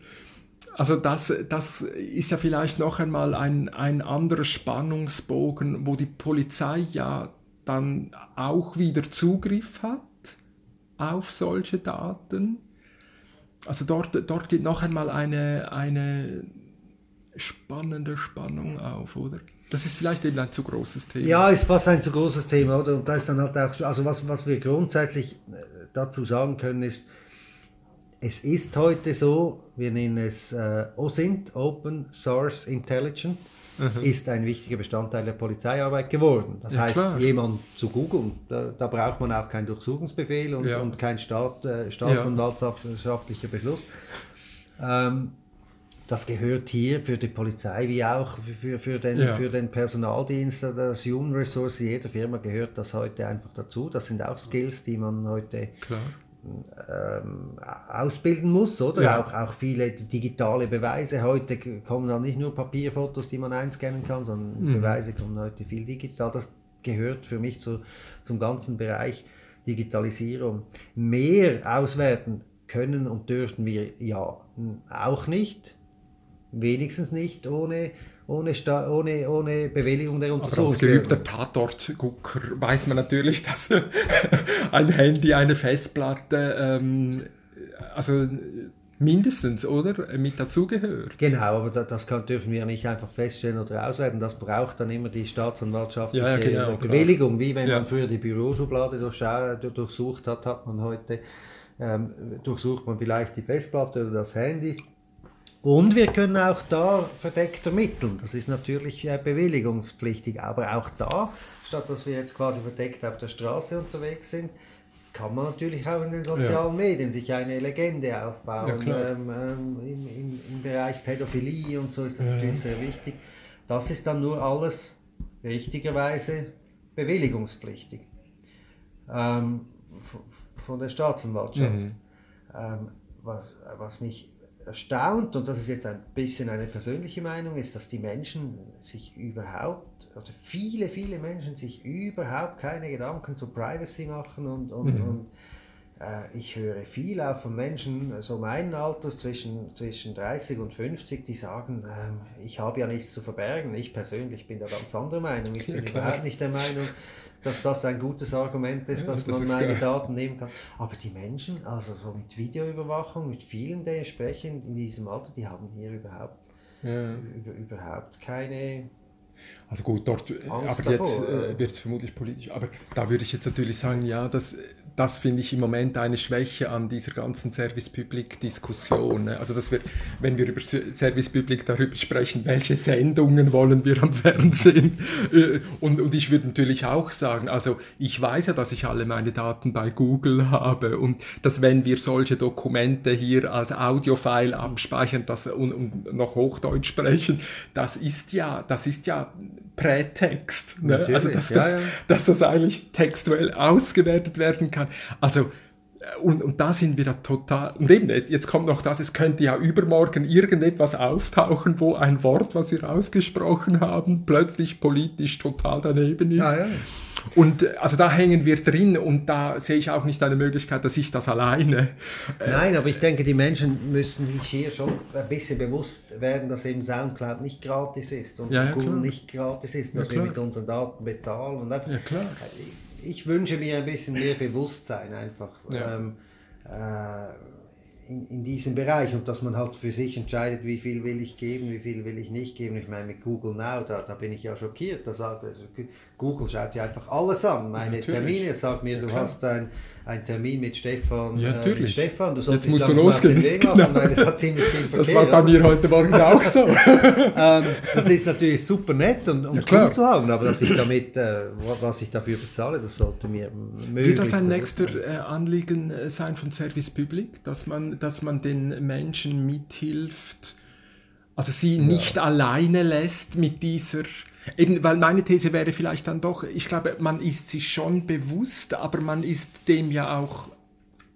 Also das, das ist ja vielleicht noch einmal ein, ein anderer Spannungsbogen, wo die Polizei ja dann auch wieder Zugriff hat auf solche Daten. Also dort, dort geht noch einmal eine, eine spannende Spannung auf, oder? Das ist vielleicht eben ein zu großes Thema. Ja, ist fast ein zu großes Thema, oder? Und da ist dann halt auch, also was, was wir grundsätzlich äh, dazu sagen können, ist, es ist heute so, wir nennen es äh, OSINT, Open Source Intelligence, mhm. ist ein wichtiger Bestandteil der Polizeiarbeit geworden. Das ja, heißt, klar. jemand zu googeln, da, da, braucht man auch keinen Durchsuchungsbefehl und, ja. und kein Staat, äh, staatsanwaltschaftlicher Beschluss. Ähm, das gehört hier für die Polizei wie auch für, für, den, ja. für den Personaldienst oder das Human Resource jeder Firma gehört das heute einfach dazu. Das sind auch Skills, die man heute Klar ähm, ausbilden muss, oder? Ja. Auch, auch viele digitale Beweise. Heute kommen dann nicht nur Papierfotos, die man einscannen kann, sondern mhm. Beweise kommen heute viel digital. Das gehört für mich zu, zum ganzen Bereich Digitalisierung. Mehr auswerten können und dürfen wir ja auch nicht, wenigstens nicht ohne ohne, Sta ohne, ohne Bewilligung der Untersuchung. als geübter Tatortgucker weiß man natürlich, dass ein Handy, eine Festplatte, ähm, also mindestens, oder? Mit dazugehört. Genau, aber das kann, dürfen wir nicht einfach feststellen oder auswerten. Das braucht dann immer die staatsanwaltschaftliche ja, ja, genau, Bewilligung, wie wenn ja. man früher die Büroschublade durchsucht hat, hat man heute, ähm, durchsucht man vielleicht die Festplatte oder das Handy und wir können auch da verdeckt ermitteln. Das ist natürlich äh, bewilligungspflichtig. Aber auch da, statt dass wir jetzt quasi verdeckt auf der Straße unterwegs sind, kann man natürlich auch in den sozialen ja. Medien sich eine Legende aufbauen. Ja, ähm, ähm, im, im, im, Bereich Pädophilie und so ist das ja. natürlich sehr wichtig. Das ist dann nur alles richtigerweise bewilligungspflichtig ähm, von der Staatsanwaltschaft. Mhm. Ähm, was, was mich erstaunt, und das ist jetzt ein bisschen eine persönliche Meinung, ist, dass die Menschen sich überhaupt, oder viele, viele Menschen sich überhaupt keine Gedanken zu Privacy machen und, und, mhm. und äh, ich höre viel auch von Menschen so meinen Alters zwischen, zwischen 30 und 50, die sagen, äh, ich habe ja nichts zu verbergen. Ich persönlich bin da ganz anderer Meinung. Ich bin ja, überhaupt nicht der Meinung, dass das ein gutes Argument ist, ja, dass das man meine geil. Daten nehmen kann. Aber die Menschen, also so mit Videoüberwachung, mit vielen, die sprechen in diesem Alter, die haben hier überhaupt, ja. über, überhaupt keine also gut, dort, Angst aber jetzt äh, wird es vermutlich politisch. Aber da würde ich jetzt natürlich sagen, ja, das das finde ich im Moment eine Schwäche an dieser ganzen Service Public Diskussion. Ne? Also dass wir, wenn wir über Service Public darüber sprechen, welche Sendungen wollen wir am Fernsehen? Äh, und, und ich würde natürlich auch sagen, also ich weiß ja, dass ich alle meine Daten bei Google habe und dass wenn wir solche Dokumente hier als Audiofile abspeichern das, und, und noch Hochdeutsch sprechen, das ist ja, das ist ja Prätext. Ne? Also dass, ja, das, ja. dass das eigentlich textuell ausgewertet werden kann. Also äh, und, und da sind wir da total. Und eben, jetzt kommt noch das, es könnte ja übermorgen irgendetwas auftauchen, wo ein Wort, was wir ausgesprochen haben, plötzlich politisch total daneben ist. Ja. Und äh, also da hängen wir drin und da sehe ich auch nicht eine Möglichkeit, dass ich das alleine. Äh, Nein, aber ich denke, die Menschen müssen sich hier schon ein bisschen bewusst werden, dass eben Soundcloud nicht gratis ist und ja, ja, Google klar. nicht gratis ist, dass ja, wir mit unseren Daten bezahlen. Und einfach, ja, klar. Ich wünsche mir ein bisschen mehr Bewusstsein einfach. Ähm, äh, in, in diesem Bereich und dass man halt für sich entscheidet, wie viel will ich geben, wie viel will ich nicht geben. Ich meine, mit Google Now, da, da bin ich ja schockiert. Das, also Google schaut ja einfach alles an, meine Natürlich. Termine, sagt mir, du hast ein, einen Termin mit Stefan. Ja, natürlich. Äh, mit Stefan. Du Jetzt musst du losgehen. Genau. Machen, weil es hat ziemlich viel Verkehr. Das war bei mir heute Morgen auch so. ähm, das ist natürlich super nett und, und ja, cool zu haben, aber dass ich damit, äh, was ich dafür bezahle, das sollte mir möglich Wird das ein nächster äh, Anliegen äh, sein von Service Public, dass man, dass man den Menschen mithilft, also sie ja. nicht alleine lässt mit dieser Eben, weil meine These wäre vielleicht dann doch, ich glaube, man ist sich schon bewusst, aber man ist dem ja auch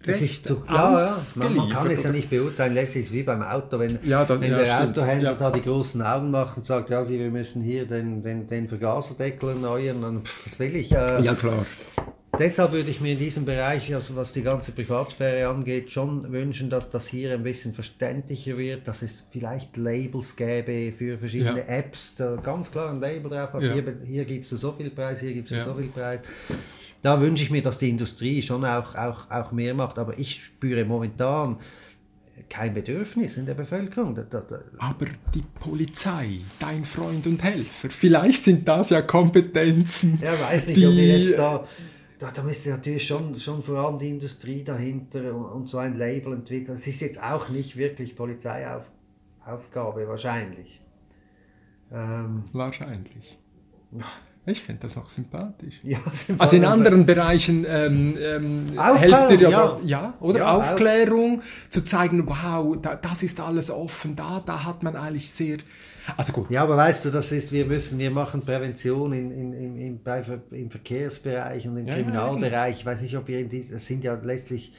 recht zu, ja, ja. Man, man, kann es ja nicht beurteilen, letztlich ist wie beim Auto, wenn, ja, dann, wenn ja, der stimmt. Autohändler da die großen Augen macht und sagt, ja, Sie, wir müssen hier den, den, den Vergaserdeckel erneuern, dann was will ich? Äh, ja, klar. Deshalb würde ich mir in diesem Bereich, also was die ganze Privatsphäre angeht, schon wünschen, dass das hier ein bisschen verständlicher wird, dass es vielleicht Labels gäbe für verschiedene ja. Apps, da ganz klar ein Label drauf ja. hier, hier gibst du so viel Preis, hier gibst du ja. so viel Preis. Da wünsche ich mir, dass die Industrie schon auch, auch, auch mehr macht, aber ich spüre momentan kein Bedürfnis in der Bevölkerung. Da, da, da. Aber die Polizei, dein Freund und Helfer, vielleicht sind das ja Kompetenzen. Ja, weiß nicht, die, ob wir jetzt da da, da müsste natürlich schon, schon vor allem die Industrie dahinter und, und so ein Label entwickeln. Es ist jetzt auch nicht wirklich Polizeiaufgabe, wahrscheinlich. Ähm, wahrscheinlich. Ich finde das auch sympathisch. Ja, sympathisch. Also in anderen Bereichen ähm, ähm, helft ihr ja, ja, oder ja, Aufklärung, auf. zu zeigen, wow, da, das ist alles offen, da, da hat man eigentlich sehr also gut. Ja, aber weißt du, das ist, wir müssen, wir machen Prävention in, in, in, in bei, im Verkehrsbereich und im ja, Kriminalbereich. Ich weiß nicht, ob wir in dies, das sind ja letztlich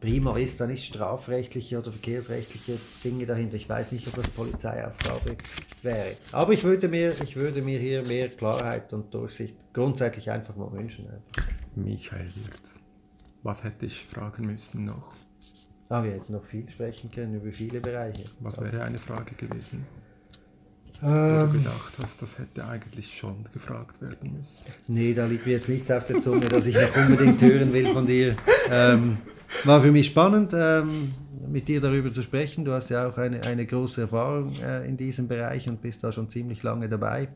prima ist da nicht strafrechtliche oder verkehrsrechtliche Dinge dahinter. Ich weiß nicht, ob das Polizeiaufgabe wäre. Aber ich würde mir, ich würde mir hier mehr Klarheit und Durchsicht grundsätzlich einfach mal wünschen. Michael Wirtz, was hätte ich fragen müssen noch? Ah, wir hätten noch viel sprechen können über viele Bereiche. Was wäre eine Frage gewesen? Ähm, du gedacht hast, das hätte eigentlich schon gefragt werden müssen? Nee, da liegt mir jetzt nichts auf der Zunge, dass ich noch unbedingt hören will von dir. Ähm, war für mich spannend, ähm, mit dir darüber zu sprechen. Du hast ja auch eine, eine große Erfahrung äh, in diesem Bereich und bist da schon ziemlich lange dabei.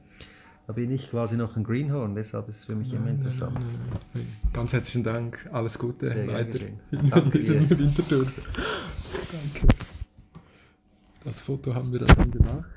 Da bin ich quasi noch ein Greenhorn, deshalb ist es für mich nein, immer interessant. Nein, nein, Ganz herzlichen Dank, alles Gute Sehr weiter Danke dir. Danke. Das Foto haben wir dann gemacht.